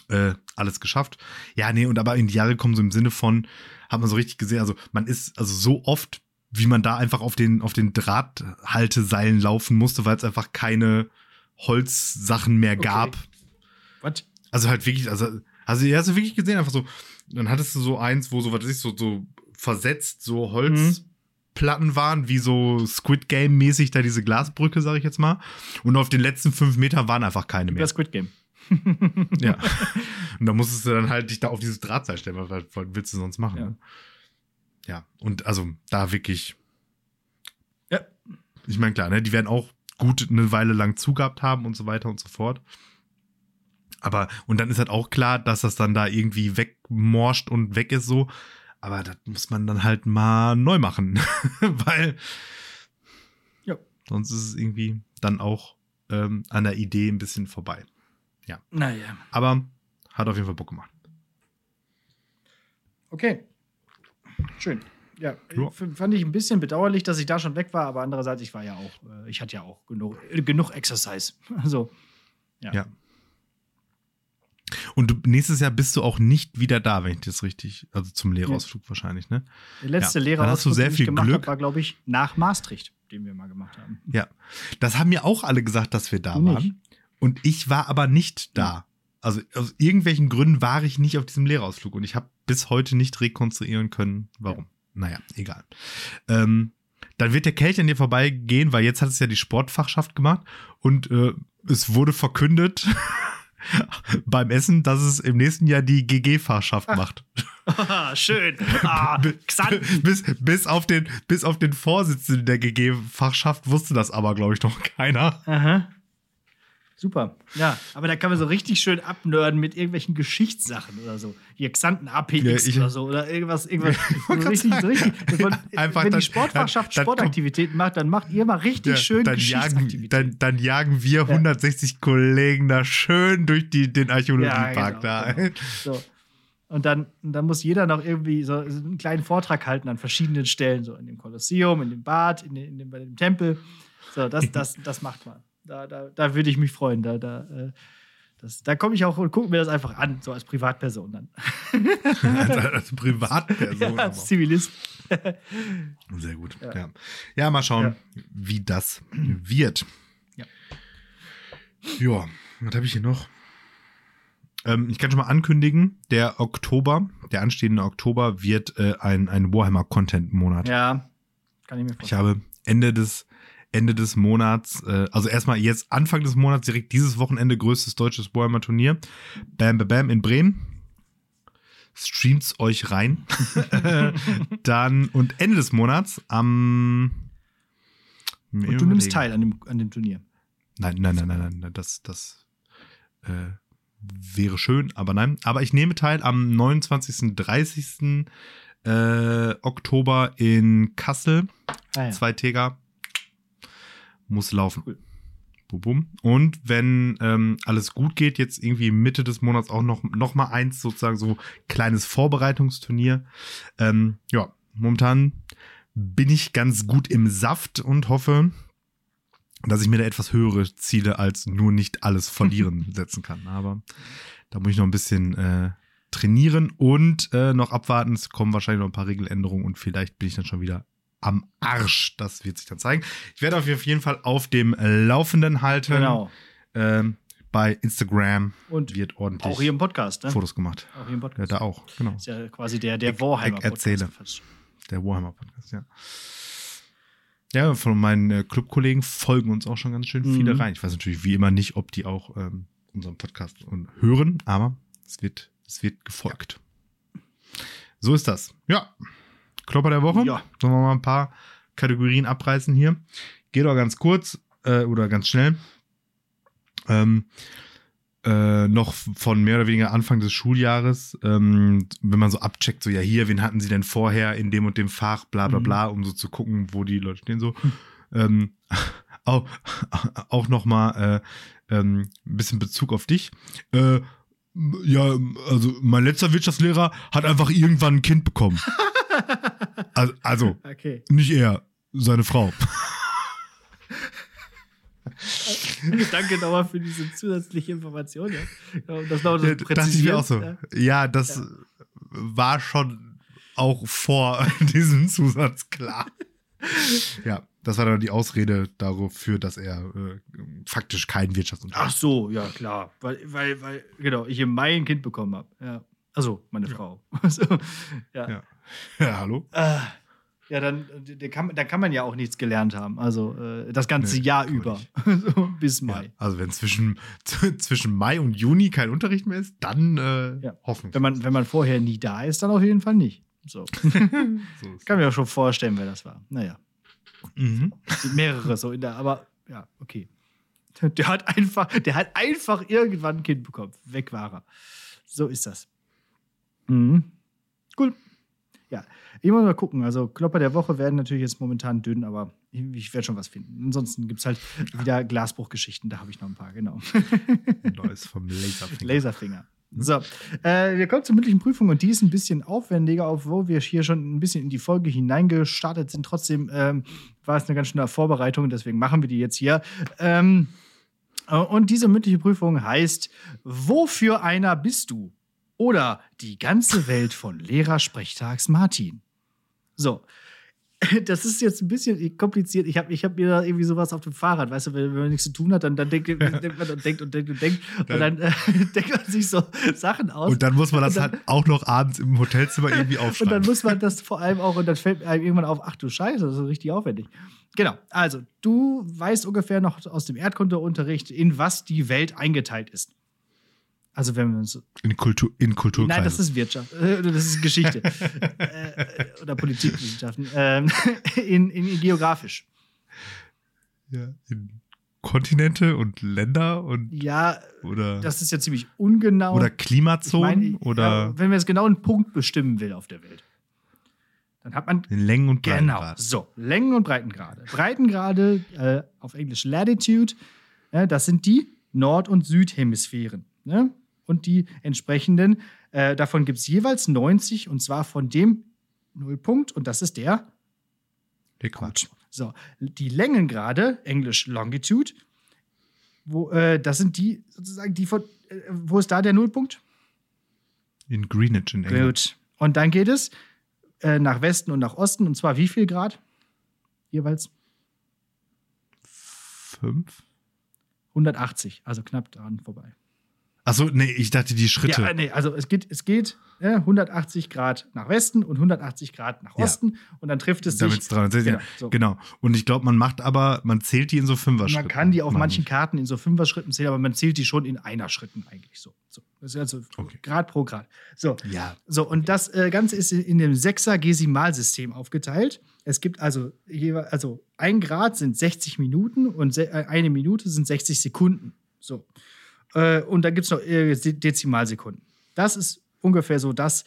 äh, alles geschafft. Ja, nee, und aber in die Jahre kommen so im Sinne von, hat man so richtig gesehen, also man ist also so oft, wie man da einfach auf den, auf den Drahthalteseilen laufen musste, weil es einfach keine Holzsachen mehr Okay. gab. Was? Also halt wirklich, also, also ihr hast du wirklich gesehen, einfach so, dann hattest du so eins, wo so, was ist so, so versetzt, so Holzplatten waren, wie so Squid Game-mäßig da diese Glasbrücke, sag ich jetzt mal. Und auf den letzten fünf Metern waren einfach keine mehr. Das Squid Game. Ja. Und da musstest du dann halt dich da auf dieses Drahtseil stellen, was, was willst du sonst machen? Ja. ne? Ja, und also da wirklich. Ja. Ich meine, klar, ne, die werden auch gut eine Weile lang zugehabt haben und so weiter und so fort. Aber, und dann ist halt auch klar, dass das dann da irgendwie wegmorscht und weg ist so. Aber das muss man dann halt mal neu machen. Weil. Ja. Sonst ist es irgendwie dann auch ähm, an der Idee ein bisschen vorbei. Naja. Aber hat auf jeden Fall Bock gemacht. Okay. Schön. Ja, Ja. fand ich ein bisschen bedauerlich, dass ich da schon weg war, aber andererseits, ich war ja auch, äh, ich hatte ja auch genug, äh, genug Exercise. Also, ja. Ja. Und nächstes Jahr bist du auch nicht wieder da, wenn ich das richtig, also zum Lehrausflug wahrscheinlich, ne? Der letzte Ja, Lehrer, dann hast du sehr den ich viel gemacht Glück. hab, war, glaube ich, nach Maastricht, den wir mal gemacht haben. Ja. Das haben mir auch alle gesagt, dass wir da Du nicht? waren. Und ich war aber nicht da. Also aus irgendwelchen Gründen war ich nicht auf diesem Lehrausflug und ich habe bis heute nicht rekonstruieren können, warum. Naja, egal. Ähm, dann wird der Kelch an dir vorbeigehen, weil jetzt hat es ja die Sportfachschaft gemacht und äh, es wurde verkündet beim Essen, dass es im nächsten Jahr die GG-Fachschaft macht. Schön. Ah, bis, bis, auf den, bis auf den Vorsitzenden der GG-Fachschaft wusste das aber, glaube ich, noch keiner. Aha. Super. Ja, aber da kann man so richtig schön abnörden mit irgendwelchen Geschichtssachen oder so. Hier Xanten APX Ja, ich- oder so oder irgendwas. irgendwas so richtig, so richtig. Von, Einfach wenn dann- die Sportfachschaft dann- Sportaktivitäten macht, dann macht ihr mal richtig Ja, schön dann jagen, dann, dann jagen wir 160 Kollegen da schön durch die, den Archäologiepark da. genau. So. Und dann, dann muss jeder noch irgendwie so einen kleinen Vortrag halten an verschiedenen Stellen, so in dem Kolosseum, in dem Bad, in dem, in dem, bei dem Tempel. So, das, das, das macht man. Da, da, da würde ich mich freuen. Da, da, äh, das, da komme ich auch und gucke mir das einfach an, so als Privatperson dann. als, Privatperson. Ja, als Zivilist. Sehr gut. Ja. Ja. Ja. mal schauen, Ja. wie das wird. Ja. Ja, was habe ich hier noch? Ähm, ich kann schon mal ankündigen, der Oktober, der anstehende Oktober wird äh, ein, ein Warhammer-Content-Monat. Ja, kann ich mir Ich vorstellen. habe Ende des, Ende des Monats, äh, also erstmal jetzt Anfang des Monats, direkt dieses Wochenende, größtes deutsches Warhammer-Turnier. Bam, bam, bam in Bremen. Streamt's euch rein. Dann und Ende des Monats am. Und du nimmst teil an dem, an dem Turnier. Nein, nein, nein, nein, nein, nein, das, das äh, wäre schön, aber nein. Aber ich nehme teil am 29. 30. Äh, Oktober in Kassel. Ah, ja. Zwei Täger. Muss laufen. Bum, bum. Und wenn ähm, alles gut geht, jetzt irgendwie Mitte des Monats auch noch, noch mal eins, sozusagen so kleines Vorbereitungsturnier. Ähm, ja, momentan bin ich ganz gut im Saft und hoffe, dass ich mir da etwas höhere Ziele als nur nicht alles verlieren setzen kann. Aber da muss ich noch ein bisschen äh, trainieren und äh, noch abwarten. Es kommen wahrscheinlich noch ein paar Regeländerungen und vielleicht bin ich dann schon wieder am Arsch. Das wird sich dann zeigen. Ich werde auf jeden Fall auf dem Laufenden halten. Genau. Ähm, bei Instagram Und wird ordentlich Auch hier im Podcast, ne? Fotos gemacht. Auch hier im Ja, Podcast. da auch, genau. Ist ja quasi der, der Warhammer ich erzähle. Podcast. Der Warhammer Podcast, ja. Ja, von meinen äh, Clubkollegen folgen uns auch schon ganz schön viele Mhm. rein. Ich weiß natürlich wie immer nicht, ob die auch ähm, unseren Podcast hören, aber es wird, es wird gefolgt. So ist das. Ja. Klopper der Woche. Ja. Sollen wir mal ein paar Kategorien abreißen hier. Geht auch ganz kurz äh, oder ganz schnell. Ähm, äh, noch von mehr oder weniger Anfang des Schuljahres, ähm, wenn man so abcheckt, so ja hier, wen hatten sie denn vorher in dem und dem Fach, bla bla Mhm. bla, um so zu gucken, wo die Leute stehen, so. Ähm, auch auch nochmal äh, ähm, ein bisschen Bezug auf dich. Äh, ja, also mein letzter Wirtschaftslehrer hat einfach irgendwann ein Kind bekommen. also, also Okay. nicht er, seine Frau. Danke nochmal für diese zusätzliche Information. Ja. Das noch so Ja, dachte ich mir auch so. Ja. Ja, das Ja. war schon auch vor diesem Zusatz klar. ja, das war dann die Ausrede dafür, dass er äh, faktisch keinen Ach Wirtschaftsunterricht so, ja klar. Weil, weil, weil genau, ich mein Kind bekommen habe. Ja. Also, meine Frau. so, ja. Ja. Ja, hallo? Äh, ja, dann, der kann, da kann man ja auch nichts gelernt haben. Also äh, das ganze Nee, Jahr über. so, bis Ja, Mai. also wenn zwischen, zwischen Mai und Juni kein Unterricht mehr ist, dann äh, Ja. hoffen Wenn man, wenn man vorher nie da ist, dann auf jeden Fall nicht. So. so kann mir auch schon vorstellen, wer das war. Naja. mhm. Es sind mehrere so in der, aber ja, okay. Der hat einfach, der hat einfach irgendwann ein Kind bekommen. Weg war er. So ist das. Mhm. Cool. Ja, ich muss mal gucken. Also Klopper der Woche werden natürlich jetzt momentan dünn, aber ich, ich werde schon was finden. Ansonsten gibt es halt wieder Glasbruchgeschichten. Da habe ich noch ein paar, genau. Neues vom Laserfinger. Laserfinger. So, äh, wir kommen zur mündlichen Prüfung und die ist ein bisschen aufwendiger, obwohl wir hier schon ein bisschen in die Folge hineingestartet sind. Trotzdem ähm, war es eine ganz schöne Vorbereitung, deswegen machen wir die jetzt hier. Ähm, äh, und diese mündliche Prüfung heißt: Wofür einer bist du? Oder die ganze Welt von Lehrersprechtags Martin. So. Das ist jetzt ein bisschen kompliziert. Ich habe ich hab mir da irgendwie sowas auf dem Fahrrad, weißt du, wenn, wenn man nichts zu tun hat, dann, dann denkt, denkt man und denkt und denkt und denkt. Und dann äh, denkt man sich so Sachen aus. Und dann muss man das dann- halt auch noch abends im Hotelzimmer irgendwie Und dann aufschreiben. muss man das vor allem auch, und dann fällt einem irgendwann auf, ach du Scheiße, das ist richtig aufwendig. Genau, also du weißt ungefähr noch aus dem Erdkundeunterricht, in was die Welt eingeteilt ist. Also wenn man so. In, Kultur, in Kulturkreise. Nein, das ist Wirtschaft, äh, das ist Geschichte äh, oder Politikwissenschaften. Ähm, in, in geografisch. ja, in Kontinente und Länder und Ja, oder, das ist ja ziemlich ungenau. oder Ich Klimazonen meine, oder ja, wenn man jetzt genau einen Punkt bestimmen will auf der Welt, dann hat man in Längen und Genau. Breitengrad. So, Längen- und Breitengrade. Breitengrade, äh, auf Englisch Latitude, ja, das sind die Nord- und Südhemisphären. Ne? Und die entsprechenden, äh, davon gibt es jeweils 90 und zwar von dem Nullpunkt und das ist der. Äquator. So, die Längengrade, Englisch Longitude, wo, äh, das sind die sozusagen die von, äh, wo ist da der Nullpunkt? In Greenwich in England. Gut. Und dann geht es äh, nach Westen und nach Osten und zwar wie viel Grad? Jeweils? Fünf? 180, also knapp dran vorbei. Achso, nee, ich dachte die Schritte. Ja, äh, nee, also es geht, es geht äh, 180 Grad nach Westen und 180 Grad nach Ja. Osten und dann trifft es damit sich. es 360. Genau, so. genau. Und ich glaube, man macht aber, man zählt die in so Fünfer-Schritten. Man kann die auf manchen ich. Karten in so Fünfer-Schritten zählen, aber man zählt die schon in einer Schritten eigentlich so. so. Das ist also Okay. Grad pro Grad. So, Ja. So, und das äh, Ganze ist in dem Sechser-Gesimalsystem aufgeteilt. Es gibt also, also ein Grad sind 60 Minuten und äh, eine Minute sind 60 Sekunden. So. Äh, und dann gibt es noch äh, Se- Dezimalsekunden. Das ist ungefähr so das,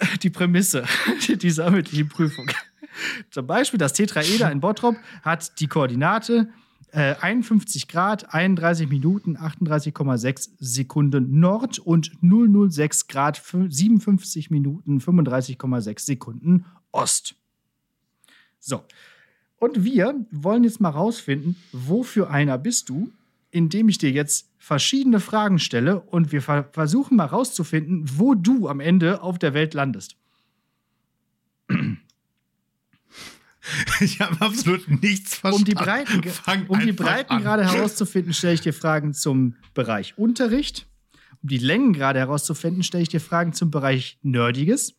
die Prämisse dieser mündlichen Prüfung. Zum Beispiel das Tetraeder in Bottrop hat die Koordinate äh, 51 Grad, 31 Minuten, 38,6 Sekunden Nord und 006 Grad, fü- 57 Minuten, 35,6 Sekunden Ost. So. Und wir wollen jetzt mal rausfinden, wo für einer bist du, indem ich dir jetzt verschiedene Fragen stelle und wir ver versuchen mal rauszufinden, wo du am Ende auf der Welt landest. Ich habe absolut nichts verstanden. Um die Breiten, um die Breiten gerade herauszufinden, stelle ich dir Fragen zum Bereich Unterricht. Um die Längen gerade herauszufinden, stelle ich dir Fragen zum Bereich Nerdiges.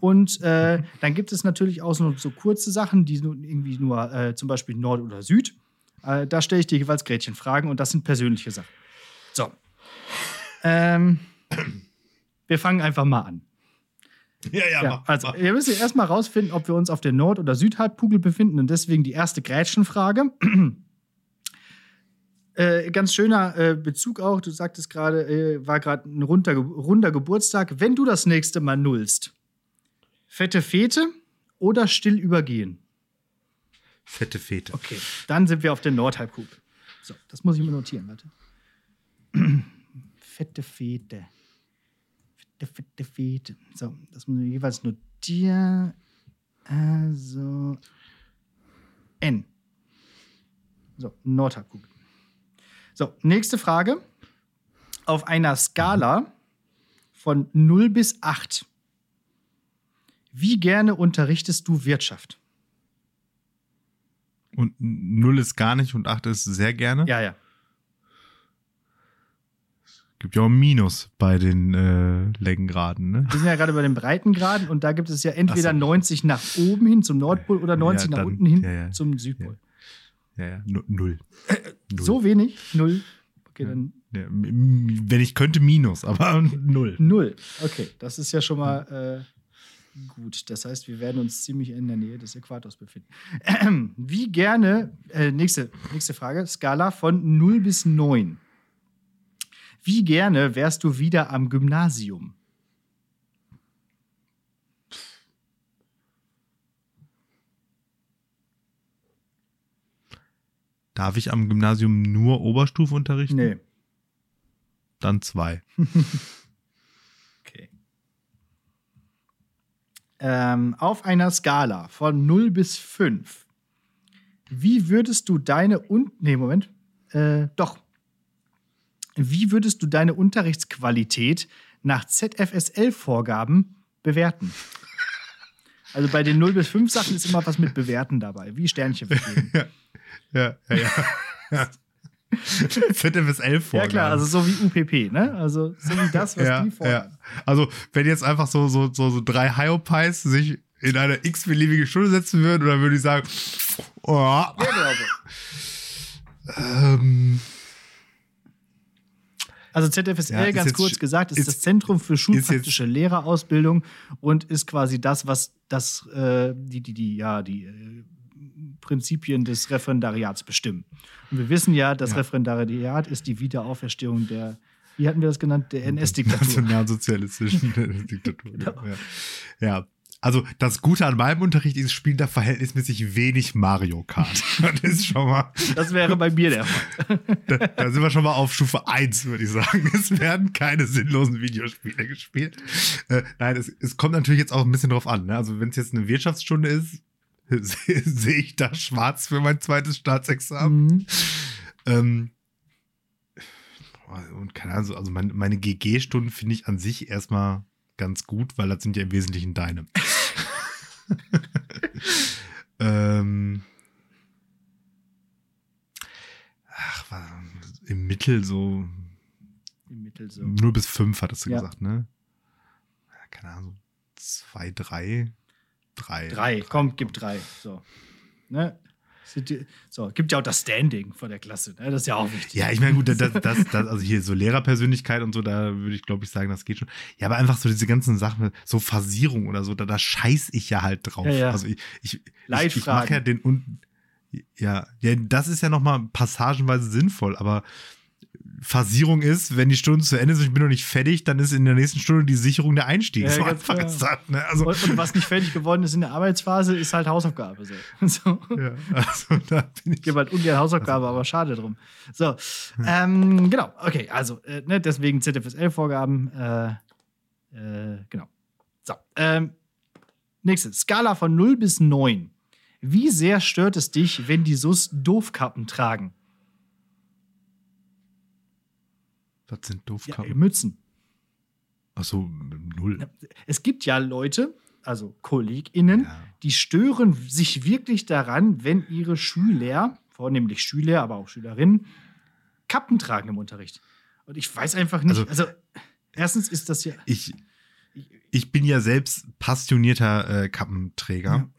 Und äh, dann gibt es natürlich auch so, so kurze Sachen, die nur, irgendwie nur äh, zum Beispiel Nord oder Süd. Äh, da stelle ich dir jeweils Gretchenfragen und das sind persönliche Sachen. So. Ähm, wir fangen einfach mal an. Ja, ja, Ja, mach, also, mach. wir müssen erstmal rausfinden, ob wir uns auf der Nord- oder Südhalbkugel befinden und deswegen die erste Gretchenfrage. äh, ganz schöner äh, Bezug auch, du sagtest gerade, äh, war gerade ein runder, runder Geburtstag. Wenn du das nächste Mal nullst, fette Fete oder still übergehen? Fette Fete. Okay, dann sind wir auf der Nordhalbkugel. So, das muss ich mir notieren, warte. Fette Fete. Fette, fette Fete. So, das müssen wir jeweils notieren. Also. N. So, Nordhalbkugel. So, nächste Frage. Auf einer Skala von 0 bis 8. Wie gerne unterrichtest du Wirtschaft? Und 0 ist gar nicht und 8 ist sehr gerne. Ja, ja. Gibt ja auch ein Minus bei den äh, Längengraden, ne? Wir sind ja gerade bei den Breitengraden und da gibt es ja entweder so. 90 nach oben hin zum Nordpol oder 90 Ja, nach dann- unten hin ja, ja. zum Südpol. Ja, ja, nu- null. null. So wenig? Null. Okay, dann wenn ich könnte, Minus, aber null. null. Okay, das ist ja schon mal äh, gut. Das heißt, wir werden uns ziemlich in der Nähe des Äquators befinden. Wie gerne, äh, nächste, nächste Frage, Skala von 0 bis 9. Wie gerne wärst du wieder am Gymnasium? Darf ich am Gymnasium nur Oberstufe unterrichten? Nee. Dann zwei. Okay. Ähm, auf einer Skala von 0 bis 5. Wie würdest du deine Un Nee, Moment. Äh, doch. Wie würdest du deine Unterrichtsqualität nach ZFSL-Vorgaben bewerten? Also bei den 0 bis 5 Sachen ist immer was mit Bewerten dabei, wie Sternchen vergeben. Ja, ja, ja. ja. Elf ja klar, also so wie UPP, ne? Also so wie das, was ja, die fordern. ja. Also, wenn jetzt einfach so, so, so, so drei Hyopies sich in eine x-beliebige Stunde setzen würden, oder würde ich sagen, oh, Ja, genau so. ähm, Also ZFSL, Ja, ganz jetzt kurz gesagt, ist, ist- das Zentrum für schulpraktische Lehrerausbildung und ist quasi das, was das, äh, die, die, die, ja, die äh, Prinzipien des Referendariats bestimmen. Und wir wissen ja, das Ja. Referendariat ist die Wiederaufstehung der, wie hatten wir das genannt, der NS-Diktatur. nationalsozialistischen Diktatur. Genau. Ja. ja. Also, das Gute an meinem Unterricht ist, spielen da verhältnismäßig wenig Mario Kart. Das ist schon mal, Das wäre bei mir der Fall. da, da sind wir schon mal auf Stufe 1, würde ich sagen. Es werden keine sinnlosen Videospiele gespielt. Äh, nein, es, es kommt natürlich jetzt auch ein bisschen drauf an. Ne? Also, wenn es jetzt eine Wirtschaftsstunde ist, sehe sehe ich da schwarz für mein zweites Staatsexamen. Mhm. Ähm, und keine Ahnung, also meine, meine GG-Stunden finde ich an sich erstmal ganz gut, weil das sind ja im Wesentlichen deine. ähm, ach, was, im Mittel so Im Mittel so. 0 bis 5 hattest du Ja. gesagt, ne? Ja, keine Ahnung, so 2, 3, 3. Drei, komm, gib drei. So. Ne? So, gibt ja auch das Standing von der Klasse, ne? Das ist ja auch wichtig. Ja, ich meine, gut, das, das, das, also hier so Lehrerpersönlichkeit und so, da würde ich, glaube ich, sagen, das geht schon. Ja, aber einfach so diese ganzen Sachen, so Phasierung oder so, da, da scheiß ich ja halt drauf. Ja, ja. Also ich, ich, ich, ich mache ja den ja, ja, das ist ja nochmal passagenweise sinnvoll, aber Phasierung ist, wenn die Stunde zu Ende ist und ich bin noch nicht fertig, dann ist in der nächsten Stunde die Sicherung der Einstieg. Ja, so einfach ist das, ne? Also, Und, und was nicht fertig geworden ist in der Arbeitsphase, ist halt Hausaufgabe. So. so. ja, also da bin ich. Ich gebe halt ungern Hausaufgabe, aber schade drum. So, ähm, genau, okay, also, äh, ne, deswegen ZFSL-Vorgaben, äh, äh, genau. So, ähm, nächste, Skala von 0 bis 9. Wie sehr stört es dich, wenn die SUS Doofkappen tragen? Was sind Ja, Doofkappen? Mützen. Achso, null. Es gibt ja Leute, also KollegInnen, Ja. die stören sich wirklich daran, wenn ihre Schüler, vornehmlich Schüler, aber auch Schülerinnen, Kappen tragen im Unterricht. Und ich weiß einfach nicht, also, Also- erstens ist das ja. Ich, ich bin ja selbst passionierter äh, Kappenträger Ja.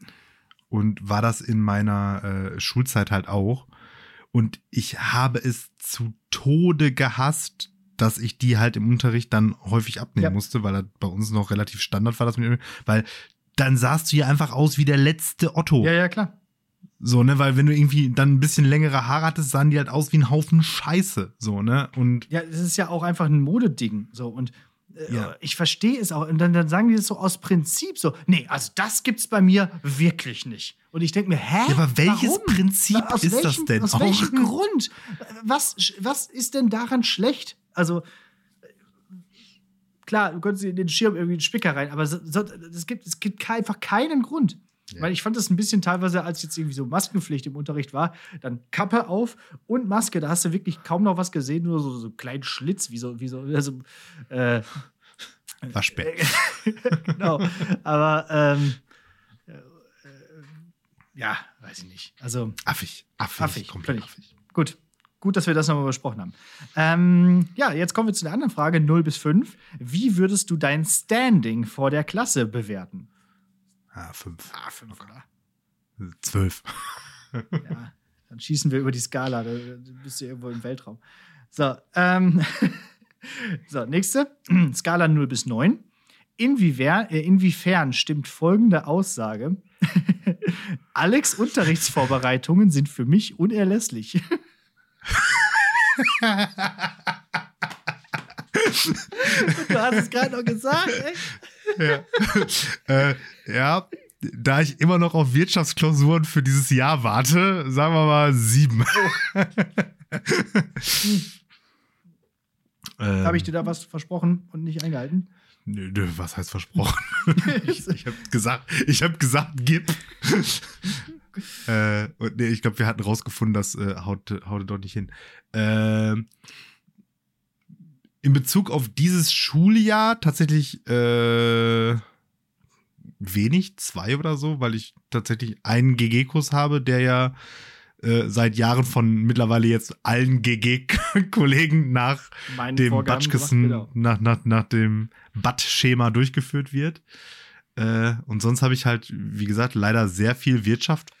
und war das in meiner äh, Schulzeit halt auch. Und ich habe es zu Tode gehasst, dass ich die halt im Unterricht dann häufig abnehmen Ja. musste, weil das bei uns noch relativ Standard war, das mit, weil dann sahst du ja einfach aus wie der letzte Otto. Ja, ja, klar. So, ne, weil wenn du irgendwie dann ein bisschen längere Haare hattest, sahen die halt aus wie ein Haufen Scheiße. So, ne? Und Ja, es ist ja auch einfach ein Modeding. So, und Ja. ich verstehe es auch. Und dann, dann sagen die das so aus Prinzip so: Nee, also das gibt's bei mir wirklich nicht. Und ich denke mir, hä? Ja, aber welches Warum? Prinzip Na, aus ist das welchem, denn Aus auch? welchem Grund? Was, was ist denn daran schlecht? Also, äh, klar, du könntest in den Schirm irgendwie einen Spicker rein, aber so, so, es, gibt, es gibt einfach keinen Grund. Ja. Weil ich fand das ein bisschen teilweise, als jetzt irgendwie so Maskenpflicht im Unterricht war, dann Kappe auf und Maske, da hast du wirklich kaum noch was gesehen, nur so, so einen kleinen Schlitz, wie so, wie so, also, äh, Waschbär. genau. Aber ähm, äh, äh, ja, weiß ich nicht. Also Affig. Affig. Affig, komplett affig. gut. Gut, dass wir das nochmal besprochen haben. Ähm, ja, jetzt kommen wir zu der anderen Frage, 0 bis 5. Wie würdest du dein Standing vor der Klasse bewerten? Ah, fünf. Ah, 5, oder? Zwölf. Ja, dann schießen wir über die Skala. Da bist du irgendwo im Weltraum. So, ähm, so nächste. Skala 0 bis 9. Inwiefern, äh, inwiefern stimmt folgende Aussage? Alex Unterrichtsvorbereitungen sind für mich unerlässlich. du hast es gerade noch gesagt, ey. ja. äh, ja, da ich immer noch auf Wirtschaftsklausuren für dieses Jahr warte, sagen wir mal sieben. ähm, Habe ich dir da was versprochen und nicht eingehalten? Nö, nö, was heißt versprochen? ich ich habe gesagt, ich habe gesagt, gib. äh, und nee, ich glaube, wir hatten rausgefunden, das äh, haut, haut doch nicht hin. Ähm, in Bezug auf dieses Schuljahr tatsächlich äh, wenig, zwei oder so, weil ich tatsächlich einen GG-Kurs habe, der ja äh, seit Jahren von mittlerweile jetzt allen GG-Kollegen nach Meine dem Vorgaben Batschkissen genau. nach, nach, nach dem Bat-Schema durchgeführt wird. Äh, und sonst habe ich halt, wie gesagt, leider sehr viel Wirtschaft.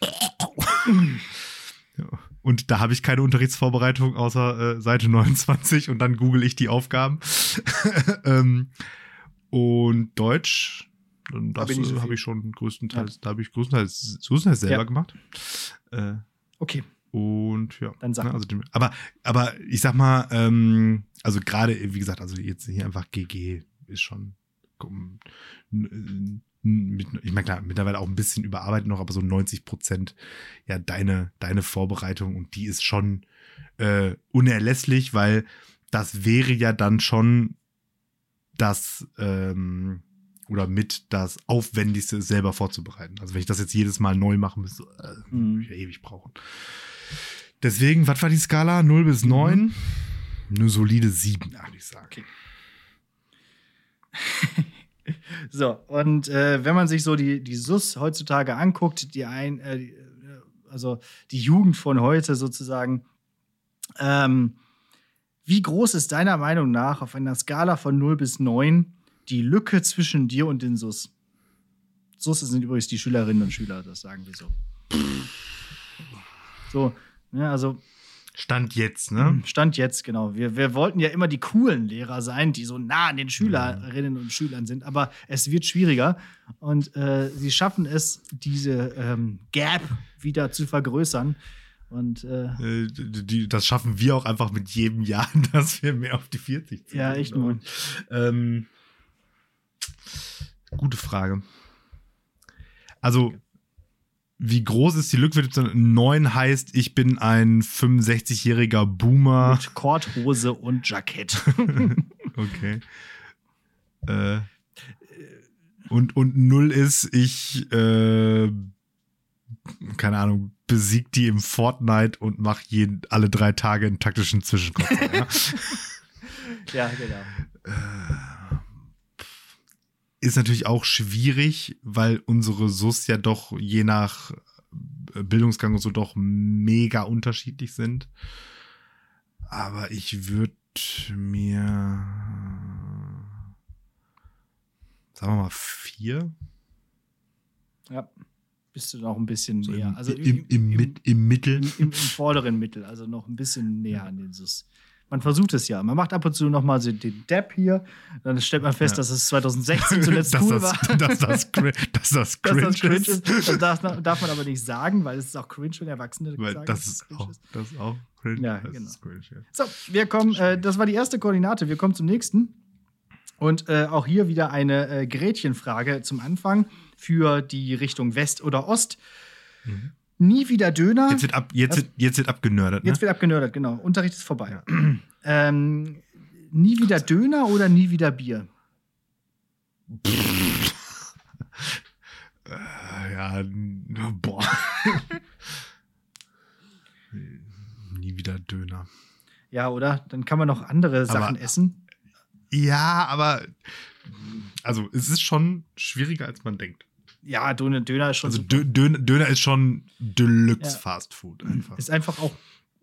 Ja. Und da habe ich keine Unterrichtsvorbereitung außer äh, Seite 29 und dann google ich die Aufgaben. ähm, und Deutsch, Hab das nicht so habe viel. ich schon größtenteils, da habe ich größtenteils, größtenteils selber Ja. gemacht. Äh, Okay, und ja. Dann sag ne, also, aber, aber ich sag mal, ähm, also gerade, wie gesagt, also jetzt hier einfach GG ist schon. um, Mit, ich meine, klar, mittlerweile auch ein bisschen überarbeitet noch, aber so 90 Prozent ja deine, deine Vorbereitung und die ist schon äh, unerlässlich, weil das wäre ja dann schon das ähm, oder mit das Aufwendigste selber vorzubereiten. Also wenn ich das jetzt jedes Mal neu machen müsste, äh, Mhm. würde ich ja ewig brauchen. Deswegen, was war die Skala? 0 bis 9? Eine solide 7, würde ich sagen. Okay. So, und äh, wenn man sich so die, die SUS heutzutage anguckt, die ein, äh, äh, also die Jugend von heute sozusagen, ähm, wie groß ist deiner Meinung nach auf einer Skala von 0 bis 9 die Lücke zwischen dir und den SUS? SUS sind übrigens die Schülerinnen und Schüler, das sagen wir so. So, ne, also Stand jetzt, ne? Stand jetzt, genau. Wir, wir wollten ja immer die coolen Lehrer sein, die so nah an den Schülerinnen und Schülern sind, aber es wird schwieriger. Und äh, sie schaffen es, diese ähm, Gap wieder zu vergrößern. Und äh, Äh, die, die, das schaffen wir auch einfach mit jedem Jahr, dass wir mehr auf die 40 ziehen. ja, echt nur. Ähm, gute Frage. Also, wie groß ist die Lücke? 9 heißt, ich bin ein 65-jähriger Boomer. Mit Korthose und Jackett. Okay. Äh, und, und 0 ist, ich, äh, keine Ahnung, besiegt die im Fortnite und macht jeden, alle drei Tage einen taktischen Zwischenkopf. ja? ja, genau. Ist natürlich auch schwierig, weil unsere SUS ja doch je nach Bildungsgang und so doch mega unterschiedlich sind. Aber ich würde mir, sagen wir mal, vier. Ja, bist du noch ein bisschen So näher. im, also im, im, im Mittel. im, im, im vorderen Mittel, also noch ein bisschen näher an den SUS. Man versucht es ja. Man macht ab und zu noch mal so den Depp hier. Dann stellt man fest, Ja. dass es 2016 zuletzt dass, cool das, war. dass, das, cri- dass das dass cringe, das cringe ist. ist. Das darf man, darf man aber nicht sagen, weil es ist auch cringe, wenn Erwachsene Weil sagen, das dass es ist cringe auch, ist. das ist auch cringe. Ja, das genau. cringe, ja. So, wir kommen, äh, das war die erste Koordinate. Wir kommen zum nächsten. Und äh, auch hier wieder eine äh, Gretchenfrage zum Anfang für die Richtung West oder Ost. Mhm. Nie wieder Döner. Jetzt wird, ab, jetzt, Was? wird, jetzt wird abgenördert, ne? Jetzt wird abgenördert, genau. Unterricht ist vorbei. Ähm, nie wieder Döner oder nie wieder Bier? Äh, ja, boah. Nie wieder Döner. Ja, oder? Dann kann man noch andere Sachen essen. Ja, aber also es ist schon schwieriger, als man denkt. Ja, Döner, Döner ist schon Also Döner, Döner ist schon Deluxe Ja. Fast Food einfach. Ist einfach auch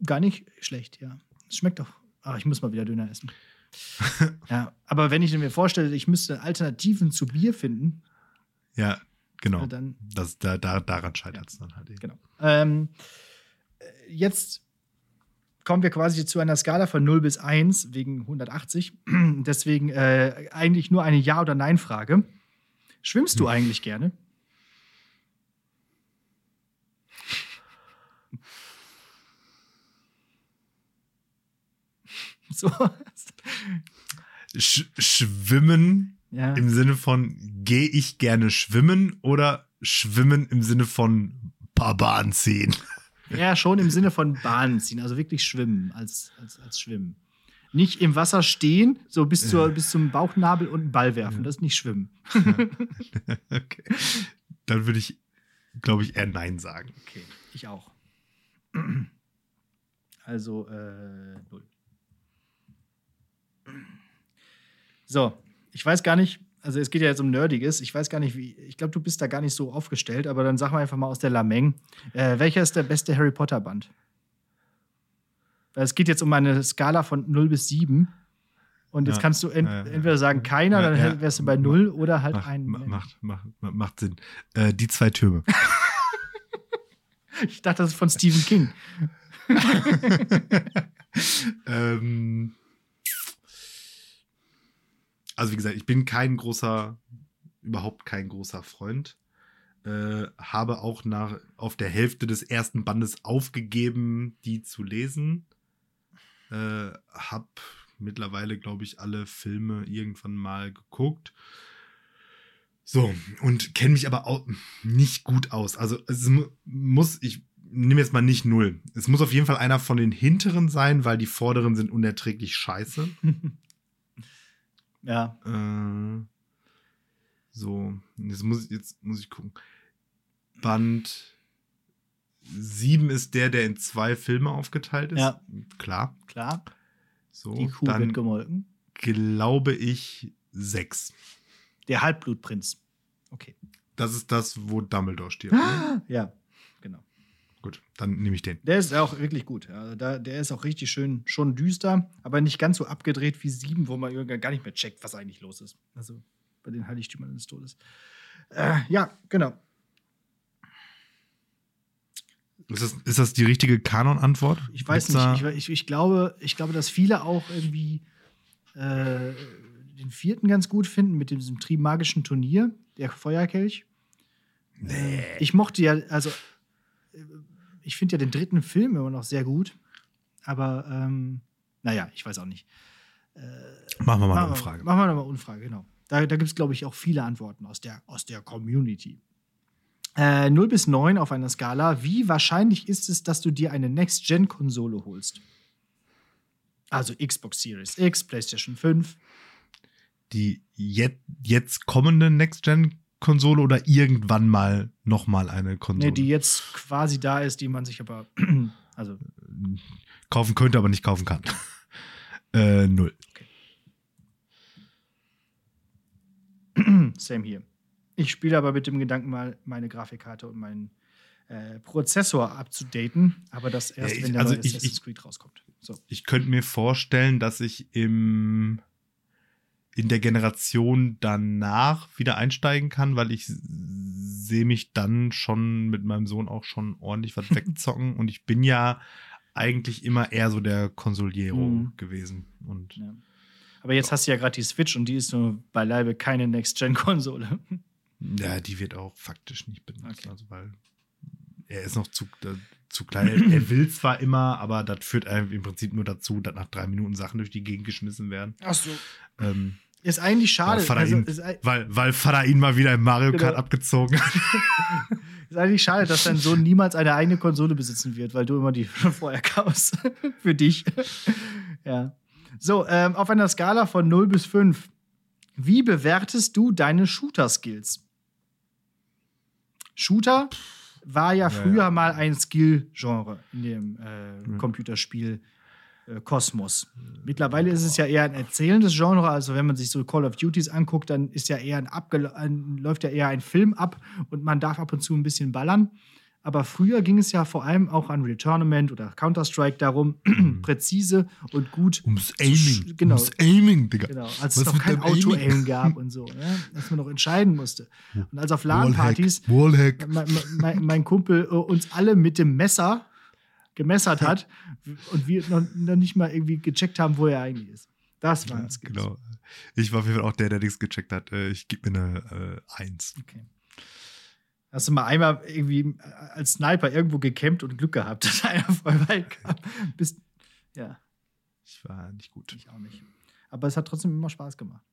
gar nicht schlecht, ja. Es schmeckt doch. Ach, ich muss mal wieder Döner essen. ja, aber wenn ich mir vorstelle, ich müsste Alternativen zu Bier finden, Ja, genau. dann Das, da, da, daran scheitert es dann halt eben. Genau. Ähm, äh, jetzt kommen wir quasi zu einer Skala von 0 bis 1 wegen 180. Deswegen äh, eigentlich nur eine Ja- oder Nein-Frage. Schwimmst du Hm. eigentlich gerne? So. Sch schwimmen Ja. im Sinne von gehe ich gerne schwimmen oder schwimmen im Sinne von paar Bahn ziehen? ja, schon im Sinne von Bahnen ziehen, also wirklich schwimmen als, als, als Schwimmen. Nicht im Wasser stehen, so bis, zur, bis zum Bauchnabel und einen Ball werfen. Das ist nicht Schwimmen. okay. Dann würde ich, glaube ich, eher Nein sagen. Okay, ich auch. Also, äh, null. So, ich weiß gar nicht, also es geht ja jetzt um Nerdiges, ich weiß gar nicht, wie, ich glaube, du bist da gar nicht so aufgestellt, aber dann sag mal einfach mal aus der Lameng, äh, welcher ist der beste Harry Potter Band? Weil es geht jetzt um eine Skala von 0 bis 7. Und jetzt Ja, kannst du ent ja, entweder sagen keiner, Ja, dann wärst du bei 0 oder halt Macht, ein. ma- macht, macht, ma- macht Sinn. Äh, die zwei Türme. Ich dachte, das ist von Stephen King. ähm, also wie gesagt, ich bin kein großer, überhaupt kein großer Freund. Äh, habe auch nach, auf der Hälfte des ersten Bandes aufgegeben, die zu lesen. Äh, hab mittlerweile, glaube ich, alle Filme irgendwann mal geguckt. So, und kenne mich aber auch nicht gut aus. Also es mu- muss, ich nehme jetzt mal nicht null. Es muss auf jeden Fall einer von den hinteren sein, weil die vorderen sind unerträglich scheiße. ja. Äh, so, jetzt muss, ich- jetzt muss ich gucken. Band 7 ist der, der in zwei Filme aufgeteilt ist. Ja. Klar. Klar, So, die Kuh dann wird gemolken. glaube ich 6. Der Halbblutprinz. Okay. Das ist das, wo Dumbledore stirbt. Ne? Ja. Gut, dann nehme ich den. Der ist auch wirklich gut. Ja, da, der ist auch richtig schön, schon düster, aber nicht ganz so abgedreht wie sieben, wo man irgendwie gar nicht mehr checkt, was eigentlich los ist. Also bei den Heiligtümern des Todes. Äh, ja, genau. Ist das, ist das die richtige Kanon-Antwort? Ich weiß Gibt's nicht. Ich, ich, ich, glaube, ich glaube, dass viele auch irgendwie äh, den vierten ganz gut finden mit diesem Trimagischen Turnier, der Feuerkelch. Nee. Ich mochte ja, also ich finde ja den dritten Film immer noch sehr gut, aber ähm, naja, ich weiß auch nicht. Machen wir mal eine Umfrage. Machen wir nochmal eine Umfrage, genau. Da, da gibt es, glaube ich, auch viele Antworten aus der, aus der Community. Äh, 0 bis 9 auf einer Skala. Wie wahrscheinlich ist es, dass du dir eine Next-Gen-Konsole holst? Also Xbox Series X, PlayStation 5. Die jet, jetzt kommende Next-Gen Konsole oder irgendwann mal nochmal eine Konsole? Nee, die jetzt quasi da ist, die man sich aber, also kaufen könnte, aber nicht kaufen kann. äh, null. Same hier. Ich spiele aber mit dem Gedanken mal, meine Grafikkarte und meinen äh, Prozessor abzudaten, aber das erst, Ja, ich- wenn der also neue ich- Assassin's Creed rauskommt. So. Ich könnte mir vorstellen, dass ich im in der Generation danach wieder einsteigen kann, weil ich sehe mich dann schon mit meinem Sohn auch schon ordentlich was wegzocken und ich bin ja eigentlich immer eher so der Konsoliero Mhm. gewesen und Ja. Aber jetzt hast du ja gerade die Switch und die ist nur beileibe keine Next-Gen-Konsole. ja, die wird auch faktisch nicht benutzt, Okay. also weil er ist noch zu, äh, zu klein. Er- er will zwar immer, aber das führt einem im Prinzip nur dazu, dass nach drei Minuten Sachen durch die Gegend geschmissen werden. Ach so. Ähm, Ist eigentlich schade. Weil Vater Also, ihn- ist, ei- Weil, weil ihn mal wieder im Mario Kart Genau. abgezogen hat. ist eigentlich schade, dass dein Sohn niemals eine eigene Konsole besitzen wird, weil du immer die schon vorher kaufst. Für dich. ja. So, ähm, auf einer Skala von 0 bis 5. Wie bewertest du deine Shooter-Skills? Shooter war ja Ja, früher ja. mal ein Skill-Genre in dem äh, Ja. Computerspiel Kosmos. Mittlerweile ist es ja eher ein erzählendes Genre. Also wenn man sich so Call of Duties anguckt, dann ist ja eher ein abgel ein, läuft ja eher ein Film ab und man darf ab und zu ein bisschen ballern. Aber früher ging es ja vor allem auch an Real Tournament oder Counter-Strike darum, präzise und gut. Ums Aiming. Aiming. Genau. Ums Aiming, Digga. Genau, als Was es noch kein? Auto-Aim gab und so, ne? dass man noch entscheiden musste. Und als auf LAN-Partys mein, mein, mein Kumpel äh, uns alle mit dem Messer gemessert hat und wir noch, noch nicht mal irgendwie gecheckt haben, wo er eigentlich ist. Das waren Ja, Skills. genau. Ich war auf jeden Fall auch der, der nichts gecheckt hat. Äh, Ich gebe mir eine äh, Eins. Okay. Hast du mal einmal irgendwie äh, als Sniper irgendwo gecampt und Glück gehabt, dass einer voll weit kam? Bist, ja, Ich war nicht gut. ich auch nicht. Aber es hat trotzdem immer Spaß gemacht.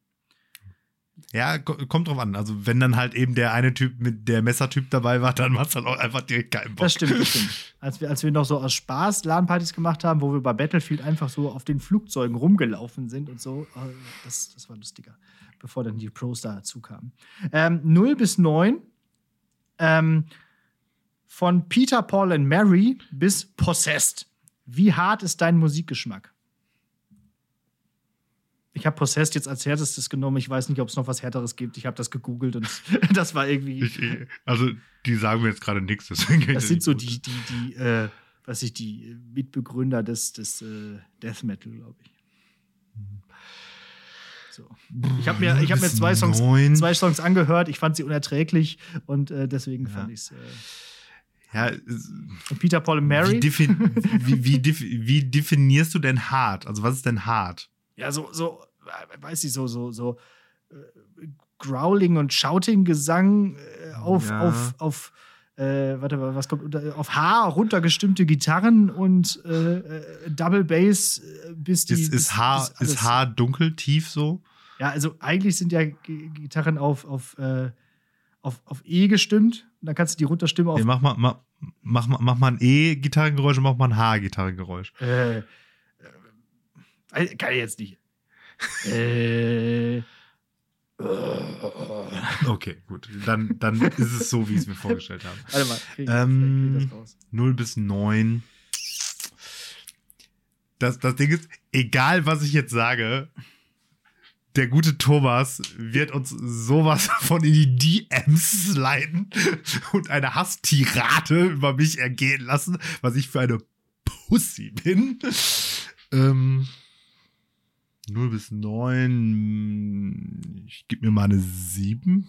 Ja, ko- kommt drauf an. Also, wenn dann halt eben der eine Typ mit der Messertyp dabei war, dann macht es dann auch einfach direkt keinen Bock. Das stimmt, das stimmt. Als wir, als wir noch so aus Spaß LAN-Partys gemacht haben, wo wir bei Battlefield einfach so auf den Flugzeugen rumgelaufen sind und so, äh, das, das war lustiger, bevor dann die Pros dazu kamen. Ähm, 0 bis 9. Ähm, von Peter, Paul and Mary bis Possessed. Wie hart ist dein Musikgeschmack? Ich habe Possessed jetzt als härtestes genommen. Ich weiß nicht, ob es noch was härteres gibt. Ich habe das gegoogelt und das war irgendwie. Ich, ich- also, die sagen mir jetzt gerade nichts. Das sind so die, die, die, äh, was ich, die Mitbegründer des, des äh, Death Metal, glaube ich. So. Ich habe mir, ich hab mir zwei, Songs, neun. zwei Songs angehört, ich fand sie unerträglich und äh, deswegen Ja. fand ich es. Äh, Ja, Peter, Paul und wie, Mary. defin wie, wie, wie definierst du denn hart? Also, was ist denn hart? Ja, so, so, äh, weiß ich, so, so, so äh, Growling und Shouting-Gesang äh, auf, Ja. auf, auf, äh, warte mal, was kommt unter, auf H runtergestimmte Gitarren und äh, äh, Double Bass äh, bis die. Ist, ist, Haar, bis ist Haar dunkel, tief so? Ja, also eigentlich sind ja G Gitarren auf, auf, äh, auf, auf E gestimmt. Und dann kannst du die runterstimmen auf Nee, mach, mal, mach, mach, mal- mach mal ein E-Gitarrengeräusch und mach mal ein H-Gitarrengeräusch. Äh, kann ich jetzt nicht. äh, Okay, gut. Dann, dann ist es so, wie ich es mir vorgestellt habe. warte mal, krieg, Ähm, krieg das raus. 0 bis 9. Das, das Ding ist, egal was ich jetzt sage, der gute Thomas wird uns sowas von in die DMs leiten und eine Hasstirade über mich ergehen lassen, was ich für eine Pussy bin. Ähm, 0 bis 9. Ich gebe mir mal eine 7.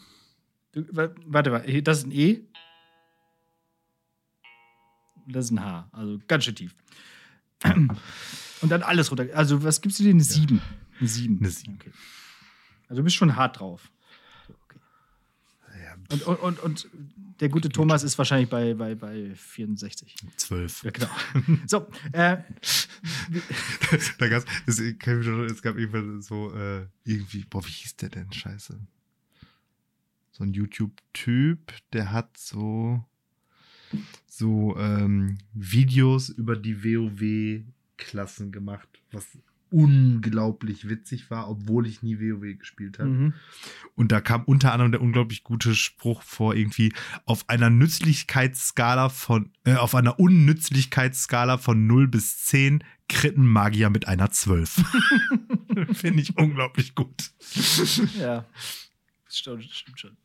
Du, wa- warte mal, hier, das ist ein E. Das ist ein H, also ganz schön tief. Und dann alles runter. Also, was gibst du dir? Eine 7. Eine 7. Eine sieben. Okay. Also, du bist schon hart drauf. Und, und, und, und der gute Thomas ist wahrscheinlich bei, bei, bei 64. 12. Ja, genau. So, äh, da gab's, es, es gab irgendwann so, äh, irgendwie, boah, wie hieß der denn? Scheiße. So ein YouTube-Typ, der hat so, so ähm, Videos über die WoW-Klassen gemacht, was unglaublich witzig war, obwohl ich nie WoW gespielt habe. Mhm. Und da kam unter anderem der unglaublich gute Spruch vor, irgendwie auf einer Nützlichkeitsskala von, äh, auf einer Unnützlichkeitsskala von 0 bis 10 kritten Magier mit einer 12. Finde ich unglaublich gut. Ja. Das stimmt, stimmt schon.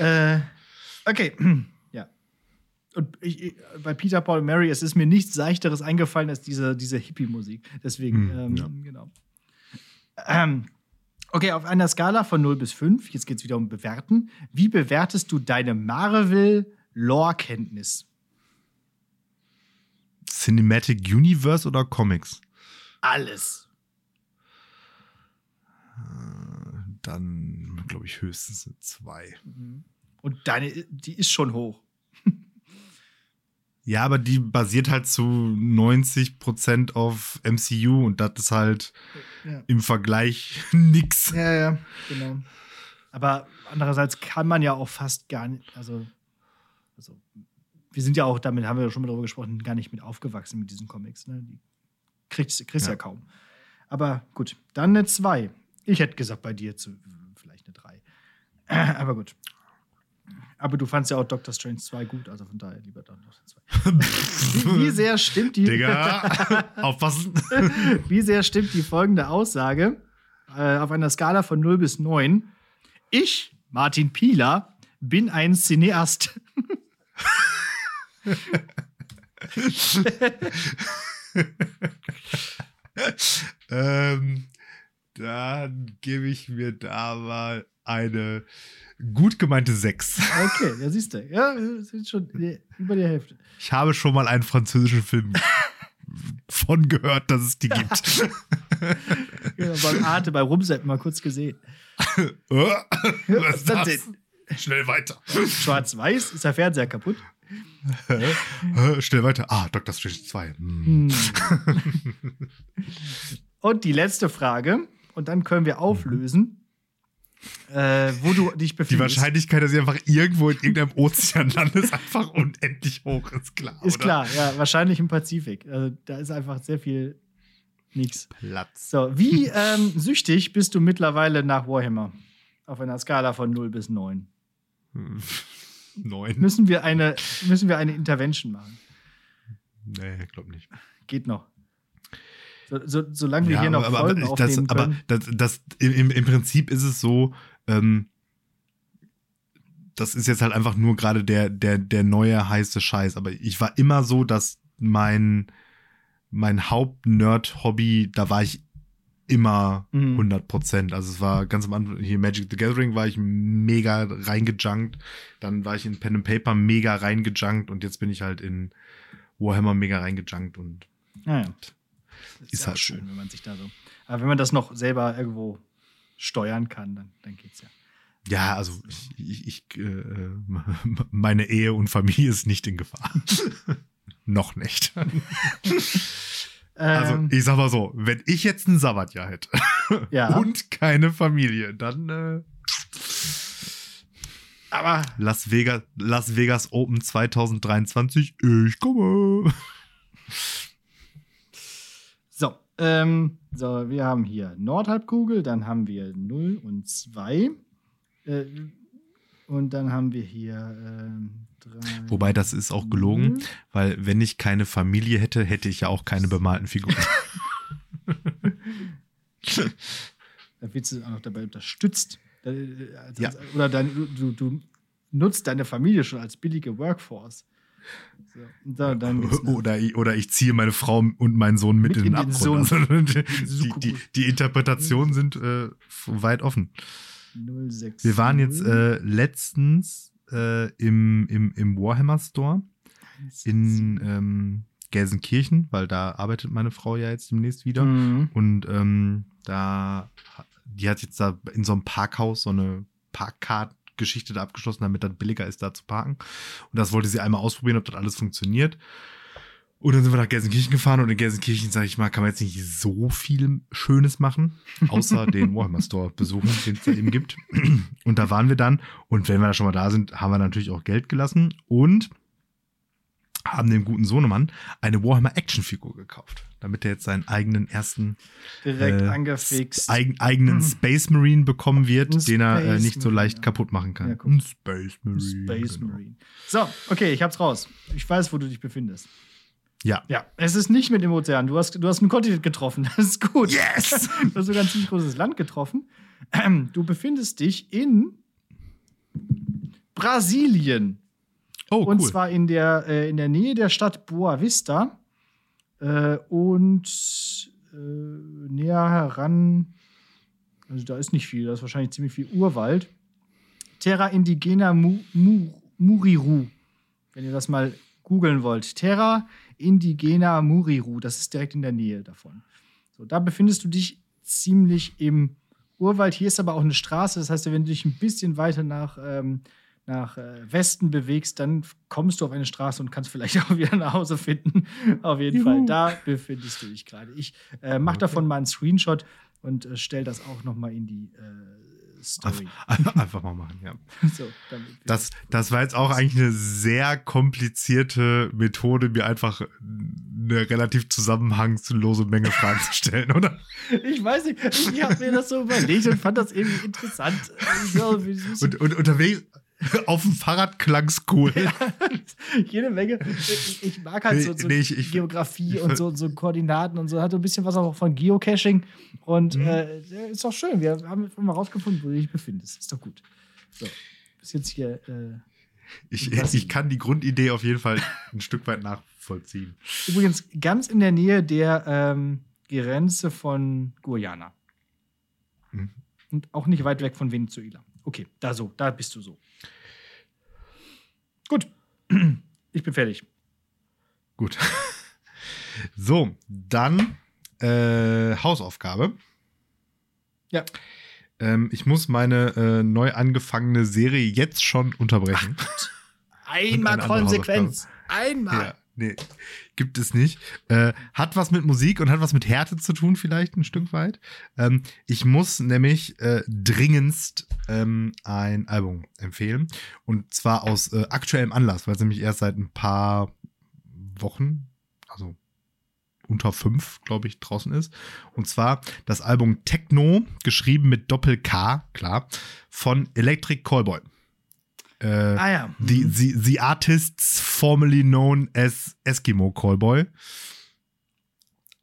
Äh, okay. Und ich, bei Peter, Paul und Mary, es ist mir nichts Seichteres eingefallen als diese, diese Hippie-Musik. Deswegen, Hm, ähm, ja. genau. Ähm, okay, auf einer Skala von 0 bis 5, jetzt geht es wieder um Bewerten. Wie bewertest du deine Marvel-Lore-Kenntnis? Cinematic Universe oder Comics? Alles. Dann, glaube ich, höchstens eine 2. Und deine, die ist schon hoch. Ja, aber die basiert halt zu 90% auf MCU und das ist halt Ja. im Vergleich nix. Ja, ja, genau. Aber andererseits kann man ja auch fast gar nicht, also, also wir sind ja auch, damit haben wir ja schon mal darüber gesprochen, gar nicht mit aufgewachsen mit diesen Comics. Ne? Die kriegst, kriegst ja. Ja. kaum. Aber gut, dann eine 2. Ich hätte gesagt, bei dir zu, vielleicht eine 3. Aber gut. Aber du fandst ja auch Doctor Strange 2 gut, also von daher lieber noch eine 2. Wie, wie sehr stimmt die, Digga, aufpassen. wie sehr stimmt die folgende Aussage äh, auf einer Skala von 0 bis 9? Ich, Martin Pieler, bin ein Cineast. ähm, dann gebe ich mir da mal eine gut gemeinte 6. Okay, ja, siehst du. Ja, sind schon über die Hälfte. Ich habe schon mal einen französischen Film von gehört, dass es die gibt. Ja, beim Arte, bei Rumseppen mal kurz gesehen. Äh, Was ist das? denn? Schnell weiter. Schwarz-Weiß, ist der Fernseher kaputt? Schnell weiter. Ah, Dr. Strange 2. Hm. Hm. Und die letzte Frage, und dann können wir auflösen, äh, wo du dich Die befindest. Wahrscheinlichkeit, dass sie einfach irgendwo in irgendeinem Ozean landet, ist einfach unendlich hoch, ist klar. Ist oder? klar, ja, wahrscheinlich im Pazifik. Also, da ist einfach sehr viel nichts. Platz. So, wie ähm, süchtig bist du mittlerweile nach Warhammer? Auf einer Skala von 0 bis 9. Neun. Müssen wir eine, müssen wir eine Intervention machen? Nee, glaub nicht. Geht noch. So, so, solange wir hier noch aber, Folgen aber, das, aufnehmen aber können. das, das, im, im Prinzip ist es so, ähm, das ist jetzt halt einfach nur gerade der, der, der neue heiße Scheiß. Aber ich war immer so, dass mein, mein Haupt-Nerd-Hobby, da war ich immer Mhm. 100 Prozent. Also es war ganz am Anfang, hier Magic the Gathering war ich mega reingejunkt. Dann war ich in Pen and Paper mega reingejunkt und jetzt bin ich halt in Warhammer mega reingejunkt und Naja. Das Ist ja halt schön, so. wenn man sich da so. Aber wenn man das noch selber irgendwo steuern kann, dann, dann geht's ja. Ja, also ich, ich, äh, meine Ehe und Familie ist nicht in Gefahr. Noch nicht. Also Ähm, ich sag mal so, wenn ich jetzt ein Sabbatjahr hätte ja, und keine Familie, dann äh, aber Las Vegas, Las Vegas Open 2023, ich komme. So. Ähm, so, wir haben hier Nordhalbkugel, dann haben wir 0 und 2. Äh, und dann haben wir hier ähm, 3. Wobei das ist auch gelogen, Mhm. weil wenn ich keine Familie hätte, hätte ich ja auch keine bemalten Figuren. Da wird sie auch noch dabei unterstützt. Äh, als- Ja. als- Oder dein, du, du, du nutzt deine Familie schon als billige Workforce. So, da, oder, ich, oder ich ziehe meine Frau und meinen Sohn mit, Mit in den Abgrund. Also, die, die, die, Interpretationen sind äh, weit offen. 06. Wir waren jetzt äh, letztens äh, im, im, im Warhammer Store in ähm, Gelsenkirchen, weil da arbeitet meine Frau ja jetzt demnächst wieder. Mhm. Und ähm, da, die hat jetzt da in so einem Parkhaus so eine Parkcard-Geschichte da abgeschlossen, damit das billiger ist, da zu parken. Und das wollte sie einmal ausprobieren, ob das alles funktioniert. Und dann sind wir nach Gelsenkirchen gefahren und in Gelsenkirchen, sage ich mal, kann man jetzt nicht so viel Schönes machen, außer den Warhammer Store besuchen, den es da eben gibt. Und da waren wir dann. Und wenn wir da schon mal da sind, haben wir natürlich auch Geld gelassen. Und haben dem guten Sohnemann eine Warhammer Action-Figur gekauft, damit er jetzt seinen eigenen ersten Direkt äh, angefixt. eig eigenen Space Marine bekommen wird, Ein den er äh, Space nicht so Marine, leicht ja. kaputt machen kann. Ja. Ein Space Marine. Space genau. Marine. So, okay, ich hab's raus. Ich weiß, wo du dich befindest. Ja. Ja, es ist nicht mit dem Ozean. Du hast, du hast einen Kontinent getroffen. Das ist gut. Yes! Du hast sogar ein ziemlich großes Land getroffen. Ähm, Du befindest dich in Brasilien. Oh, Und cool. zwar in der, äh, in der Nähe der Stadt Boa Vista. Äh, und äh, näher heran, also da ist nicht viel, da ist wahrscheinlich ziemlich viel Urwald. Terra Indigena Mu, Mu, Muriru. Wenn ihr das mal googeln wollt. Terra Indigena Muriru, das ist direkt in der Nähe davon. So, da befindest du dich ziemlich im Urwald. Hier ist aber auch eine Straße, das heißt, wenn du dich ein bisschen weiter nach, ähm, nach äh, Westen bewegst, dann kommst du auf eine Straße und kannst vielleicht auch wieder nach Hause finden. auf jeden Juhu. Fall, da befindest du dich gerade. Ich äh, mach Okay. davon mal einen Screenshot und äh, stell das auch noch mal in die äh, Story. Einfach, einfach mal machen, ja. so, Das, das war jetzt auch eigentlich eine sehr komplizierte Methode, mir einfach eine relativ zusammenhangslose Menge Fragen zu stellen, oder? ich weiß nicht, ich habe mir das so überlegt und fand das irgendwie interessant. Und, und unterwegs auf dem Fahrrad klang's cool. jede Menge. Ich, ich mag halt so, so Nee, ich- ich- Geografie und so, so Koordinaten und so. Hat so ein bisschen was auch von Geocaching. Und Mhm. äh, ist doch schön. Wir haben mal rausgefunden, wo du dich befindest. Ist doch gut. So. Bis jetzt hier. Äh, Ich, ich kann die Grundidee auf jeden Fall ein Stück weit nachvollziehen. übrigens ganz in der Nähe der ähm, Grenze von Guyana. Mhm. Und auch nicht weit weg von Venezuela. Okay, da so, da bist du so. Gut. Ich bin fertig. Gut. So, dann äh, Hausaufgabe. Ja. Ähm, ich muss meine äh, neu angefangene Serie jetzt schon unterbrechen. Einmal eine andere Konsequenz. Einmal. Ja, nee, gibt es nicht. Äh, hat was mit Musik und hat was mit Härte zu tun, vielleicht ein Stück weit. Ähm, ich muss nämlich äh, dringendst ähm, ein Album empfehlen. Und zwar aus äh, aktuellem Anlass, weil es nämlich erst seit ein paar Wochen, also unter fünf, glaube ich, draußen ist. Und zwar das Album Techno, geschrieben mit Doppel-K, klar, von Electric Callboy. Äh, Ah ja. The, Mhm. the, the artists formerly known as Eskimo Callboy.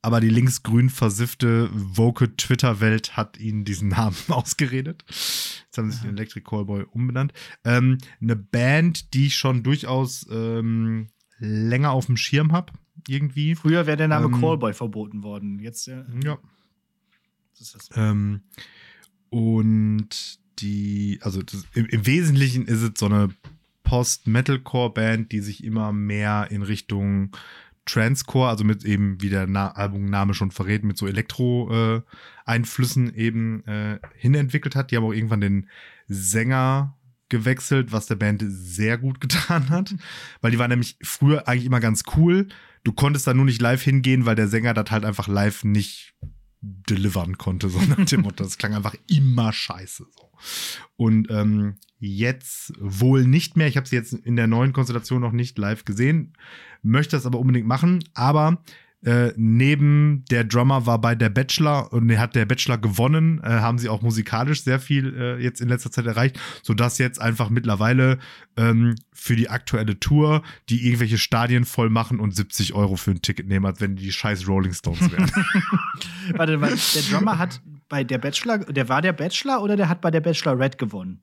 Aber die linksgrün versiffte woke Twitter-Welt hat ihnen diesen Namen ausgeredet. Jetzt haben sie sich in Electric Callboy umbenannt. Ähm, eine Band, die ich schon durchaus ähm, länger auf dem Schirm habe, irgendwie. Früher wäre der Name Ähm, Callboy verboten worden. Jetzt ja. Ja. Das ist das. Ähm, und die, also das, im, im Wesentlichen ist es so eine Post-Metalcore-Band, die sich immer mehr in Richtung Transcore, also mit eben, wie der Na Albumname schon verrät, mit so Elektro-Einflüssen eben äh, hinentwickelt hat. Die haben auch irgendwann den Sänger gewechselt, was der Band sehr gut getan hat, weil die war nämlich früher eigentlich immer ganz cool. Du konntest da nur nicht live hingehen, weil der Sänger das halt einfach live nicht delivern konnte, so nach dem Motto. Das klang einfach immer scheiße. So. Und ähm, jetzt wohl nicht mehr. Ich habe sie jetzt in der neuen Konstellation noch nicht live gesehen, möchte das aber unbedingt machen. Aber äh, neben der Drummer war bei der Bachelor und er hat der Bachelor gewonnen, äh, haben sie auch musikalisch sehr viel äh, jetzt in letzter Zeit erreicht, sodass jetzt einfach mittlerweile ähm, für die aktuelle Tour die irgendwelche Stadien voll machen und 70 Euro für ein Ticket nehmen, als wenn die scheiß Rolling Stones wären. Warte, weil der Drummer hat bei der Bachelor, der war der Bachelor oder der hat bei der Bachelor Red gewonnen?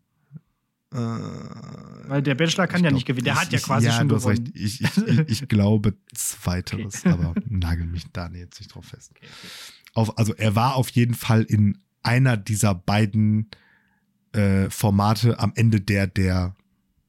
Weil der Bachelor kann Ich ja glaub, nicht gewinnen. Der ich- hat ja quasi ja, schon gewonnen. Ich, ich, ich, glaube zweiteres, aber nagel mich da jetzt nicht drauf fest. Okay, okay. Auf, also er war auf jeden Fall in einer dieser beiden äh, Formate am Ende der, der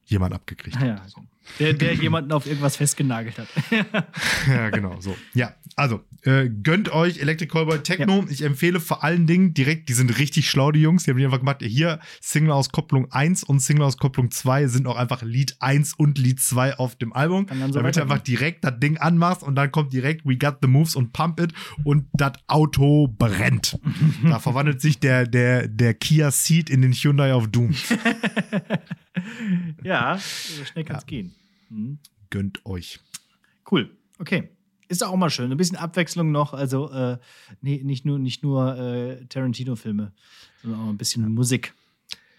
jemand abgekriegt hat. Ja, also, der, der jemanden auf irgendwas festgenagelt hat. ja, genau, so. Ja, also, äh, gönnt euch Electric Callboy Techno. Ich empfehle vor allen Dingen direkt, die sind richtig schlau, die Jungs. Die haben die einfach gemacht, hier Single-Auskopplung 1 und Single-Auskopplung 2 sind auch einfach Lied 1 und Lied 2 auf dem Album. So damit du einfach direkt das Ding anmachst und dann kommt direkt We Got the Moves und Pump It und das Auto brennt. da verwandelt sich der, der, der Kia Ceed in den Hyundai of Doom. ja, so schnell kann es gehen. Mhm. Gönnt euch. Cool. Okay. Ist auch mal schön. Ein bisschen Abwechslung noch. Also äh, nee, nicht nur, nicht nur äh, Tarantino-Filme, sondern auch ein bisschen Musik.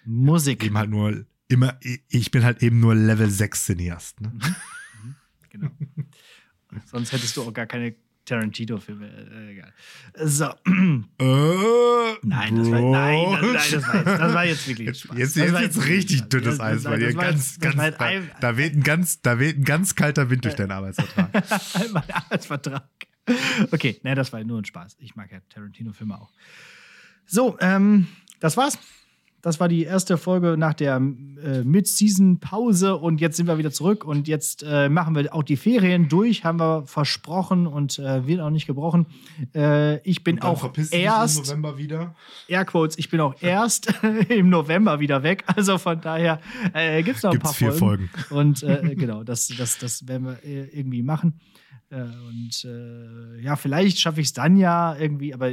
Musik. Eben halt nur immer, ich bin halt eben nur Level 6 Cineast. Ne? Mhm. Genau. Sonst hättest du auch gar keine Tarantino-Filme. Äh, egal. So. Äh, Nein, das war, nein, das, nein, das war, jetzt, das war jetzt wirklich Spaß. Jetzt, Das jetzt, jetzt richtig Spaß. dünnes Eis bei dir. Ganz, jetzt- ganz, war da, da, weht ein ganz, da weht ein ganz kalter Wind durch deinen Arbeitsvertrag. mein Arbeitsvertrag. Okay, ne, das war nur ein Spaß. Ich mag ja Tarantino-Filme auch. So, ähm, das war's. Das war die erste Folge nach der äh, Mid-Season-Pause und jetzt sind wir wieder zurück und jetzt äh, machen wir auch die Ferien durch, haben wir versprochen und äh, wird auch nicht gebrochen. Äh, ich bin auch erst, November wieder. Airquotes, ich bin auch erst im November wieder weg. Also von daher äh, gibt es noch ein Gibt's paar vier Folgen. Folgen. Und äh, genau, das, das, das werden wir äh, irgendwie machen. Äh, und ja, vielleicht schaffe ich es dann ja irgendwie, aber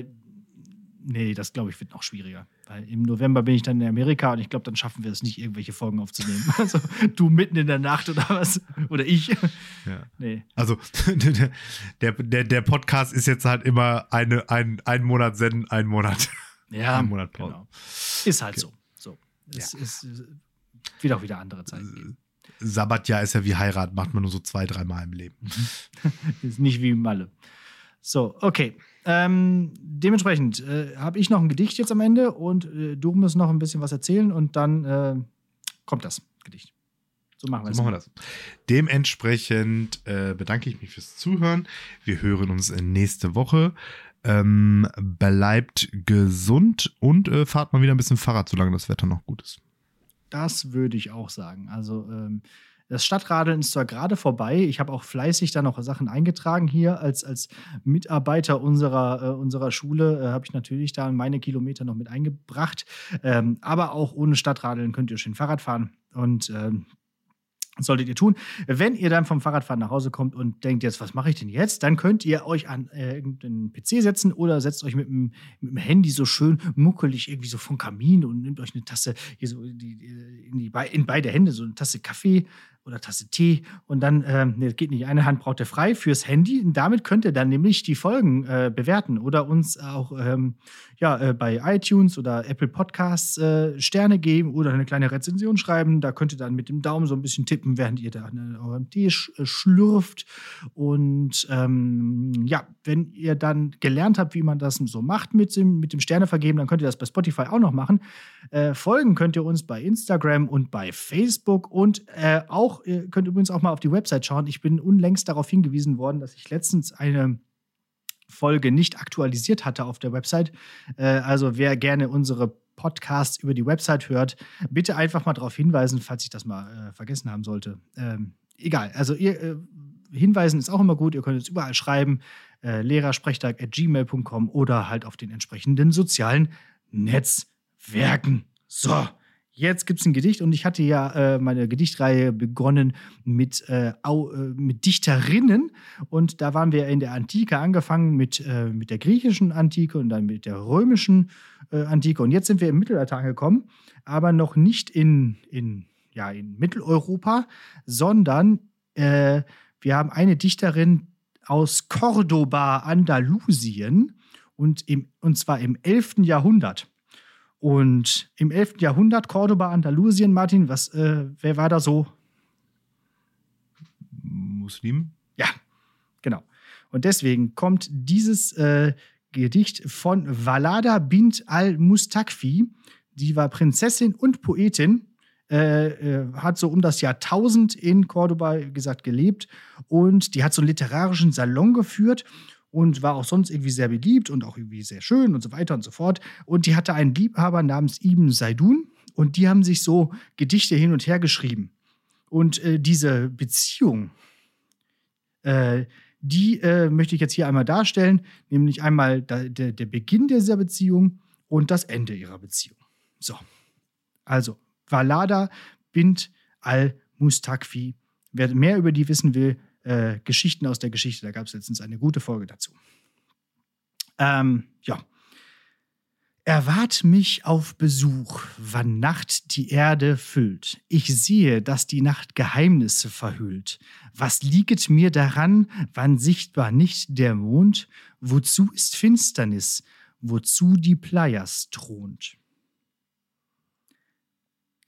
nee, das glaube ich wird noch schwieriger. Weil im November bin ich dann in Amerika und ich glaube, dann schaffen wir es nicht, irgendwelche Folgen aufzunehmen. Also du mitten in der Nacht oder was? Oder ich? Ja. Nee. Also der, der, der Podcast ist jetzt halt immer eine, ein, ein Monat senden, ein Monat. Ja, Ein Monat Pause. genau. Ist halt so. So. Es Ja. ist, es wird auch wieder andere Zeiten geben. Sabbatjahr ist ja wie Heirat, macht man nur so zwei, dreimal im Leben. Ist nicht wie Malle. So, okay. Ähm, dementsprechend äh, habe ich noch ein Gedicht jetzt am Ende und äh, du musst noch ein bisschen was erzählen und dann äh, kommt das Gedicht. So machen wir So machen wir das. Dementsprechend äh, bedanke ich mich fürs Zuhören. Wir hören uns äh, nächste Woche. Ähm, bleibt gesund und äh, fahrt mal wieder ein bisschen Fahrrad, solange das Wetter noch gut ist. Das würde ich auch sagen. Also ähm, das Stadtradeln ist zwar gerade vorbei. Ich habe auch fleißig da noch Sachen eingetragen hier als, als Mitarbeiter unserer, äh, unserer Schule. Äh, habe ich natürlich da meine Kilometer noch mit eingebracht. Ähm, aber auch ohne Stadtradeln könnt ihr schön Fahrrad fahren. Und ähm, solltet ihr tun. Wenn ihr dann vom Fahrradfahren nach Hause kommt und denkt, jetzt, was mache ich denn jetzt? Dann könnt ihr euch an äh, irgendeinen PC setzen oder setzt euch mit dem, mit dem Handy so schön muckelig irgendwie so vom Kamin und nehmt euch eine Tasse hier so die, in, die, in beide Hände, so eine Tasse Kaffee oder Tasse Tee und dann, ähm, nee, geht nicht, eine Hand braucht ihr frei fürs Handy und damit könnt ihr dann nämlich die Folgen äh, bewerten oder uns auch ähm, ja, äh, bei iTunes oder Apple Podcasts äh, Sterne geben oder eine kleine Rezension schreiben. Da könnt ihr dann mit dem Daumen so ein bisschen tippen, während ihr da an eurem Tee sch äh, schlürft. Und ähm, ja, wenn ihr dann gelernt habt, wie man das so macht mit dem, mit dem Sterne vergeben, dann könnt ihr das bei Spotify auch noch machen. Äh, folgen könnt ihr uns bei Instagram und bei Facebook und äh, auch, ihr könnt übrigens auch mal auf die Website schauen. Ich bin unlängst darauf hingewiesen worden, dass ich letztens eine Folge nicht aktualisiert hatte auf der Website. Äh, also wer gerne unsere Podcasts über die Website hört, bitte einfach mal darauf hinweisen, falls ich das mal äh, vergessen haben sollte. Ähm, egal, also ihr äh, hinweisen ist auch immer gut. Ihr könnt uns überall schreiben, äh, lehrersprechtag.gmail.com oder halt auf den entsprechenden sozialen Netzwerken. So, jetzt gibt es ein Gedicht und ich hatte ja äh, meine Gedichtreihe begonnen mit, äh, au, äh, mit Dichterinnen und da waren wir in der Antike angefangen mit, äh, mit der griechischen Antike und dann mit der römischen äh, Antike und jetzt sind wir im Mittelalter angekommen, aber noch nicht in, in, ja, in Mitteleuropa, sondern äh, wir haben eine Dichterin aus Cordoba, Andalusien und, im, und zwar im 11. Jahrhundert. Und im 11. Jahrhundert, Cordoba, Andalusien, Martin, was, äh, wer war da so? Muslim? Ja, genau. Und deswegen kommt dieses äh, Gedicht von Valada bint al-Mustakfi. Die war Prinzessin und Poetin, äh, äh, hat so um das Jahr 1000 in Cordoba, wie gesagt, gelebt. Und die hat so einen literarischen Salon geführt und war auch sonst irgendwie sehr beliebt und auch irgendwie sehr schön und so weiter und so fort. Und die hatte einen Liebhaber namens Ibn Saidun und die haben sich so Gedichte hin und her geschrieben. Und äh, diese Beziehung, äh, die äh, möchte ich jetzt hier einmal darstellen, nämlich einmal da, der, der Beginn dieser Beziehung und das Ende ihrer Beziehung. So, also Valada bint al-Mustakfi. Wer mehr über die wissen will, äh, Geschichten aus der Geschichte, da gab es letztens eine gute Folge dazu. Ähm, ja. Erwart mich auf Besuch, wann Nacht die Erde füllt. Ich sehe, dass die Nacht Geheimnisse verhüllt. Was lieget mir daran, wann sichtbar nicht der Mond? Wozu ist Finsternis? Wozu die Pleias thront?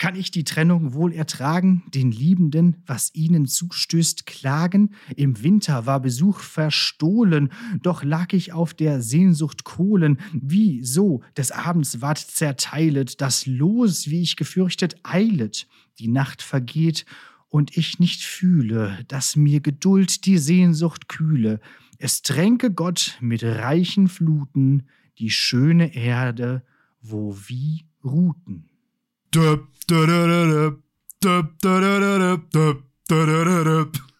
Kann ich die Trennung wohl ertragen, den Liebenden, was ihnen zustößt, klagen? Im Winter war Besuch verstohlen, doch lag ich auf der Sehnsucht Kohlen. Wie so des Abends ward zerteilet, das Los, wie ich gefürchtet, eilet. Die Nacht vergeht und ich nicht fühle, dass mir Geduld die Sehnsucht kühle. Es tränke Gott mit reichen Fluten die schöne Erde, wo wie ruhten. dup, dup, dup, dup, dup, dup, dup, dup, dup, dup, dup, dup.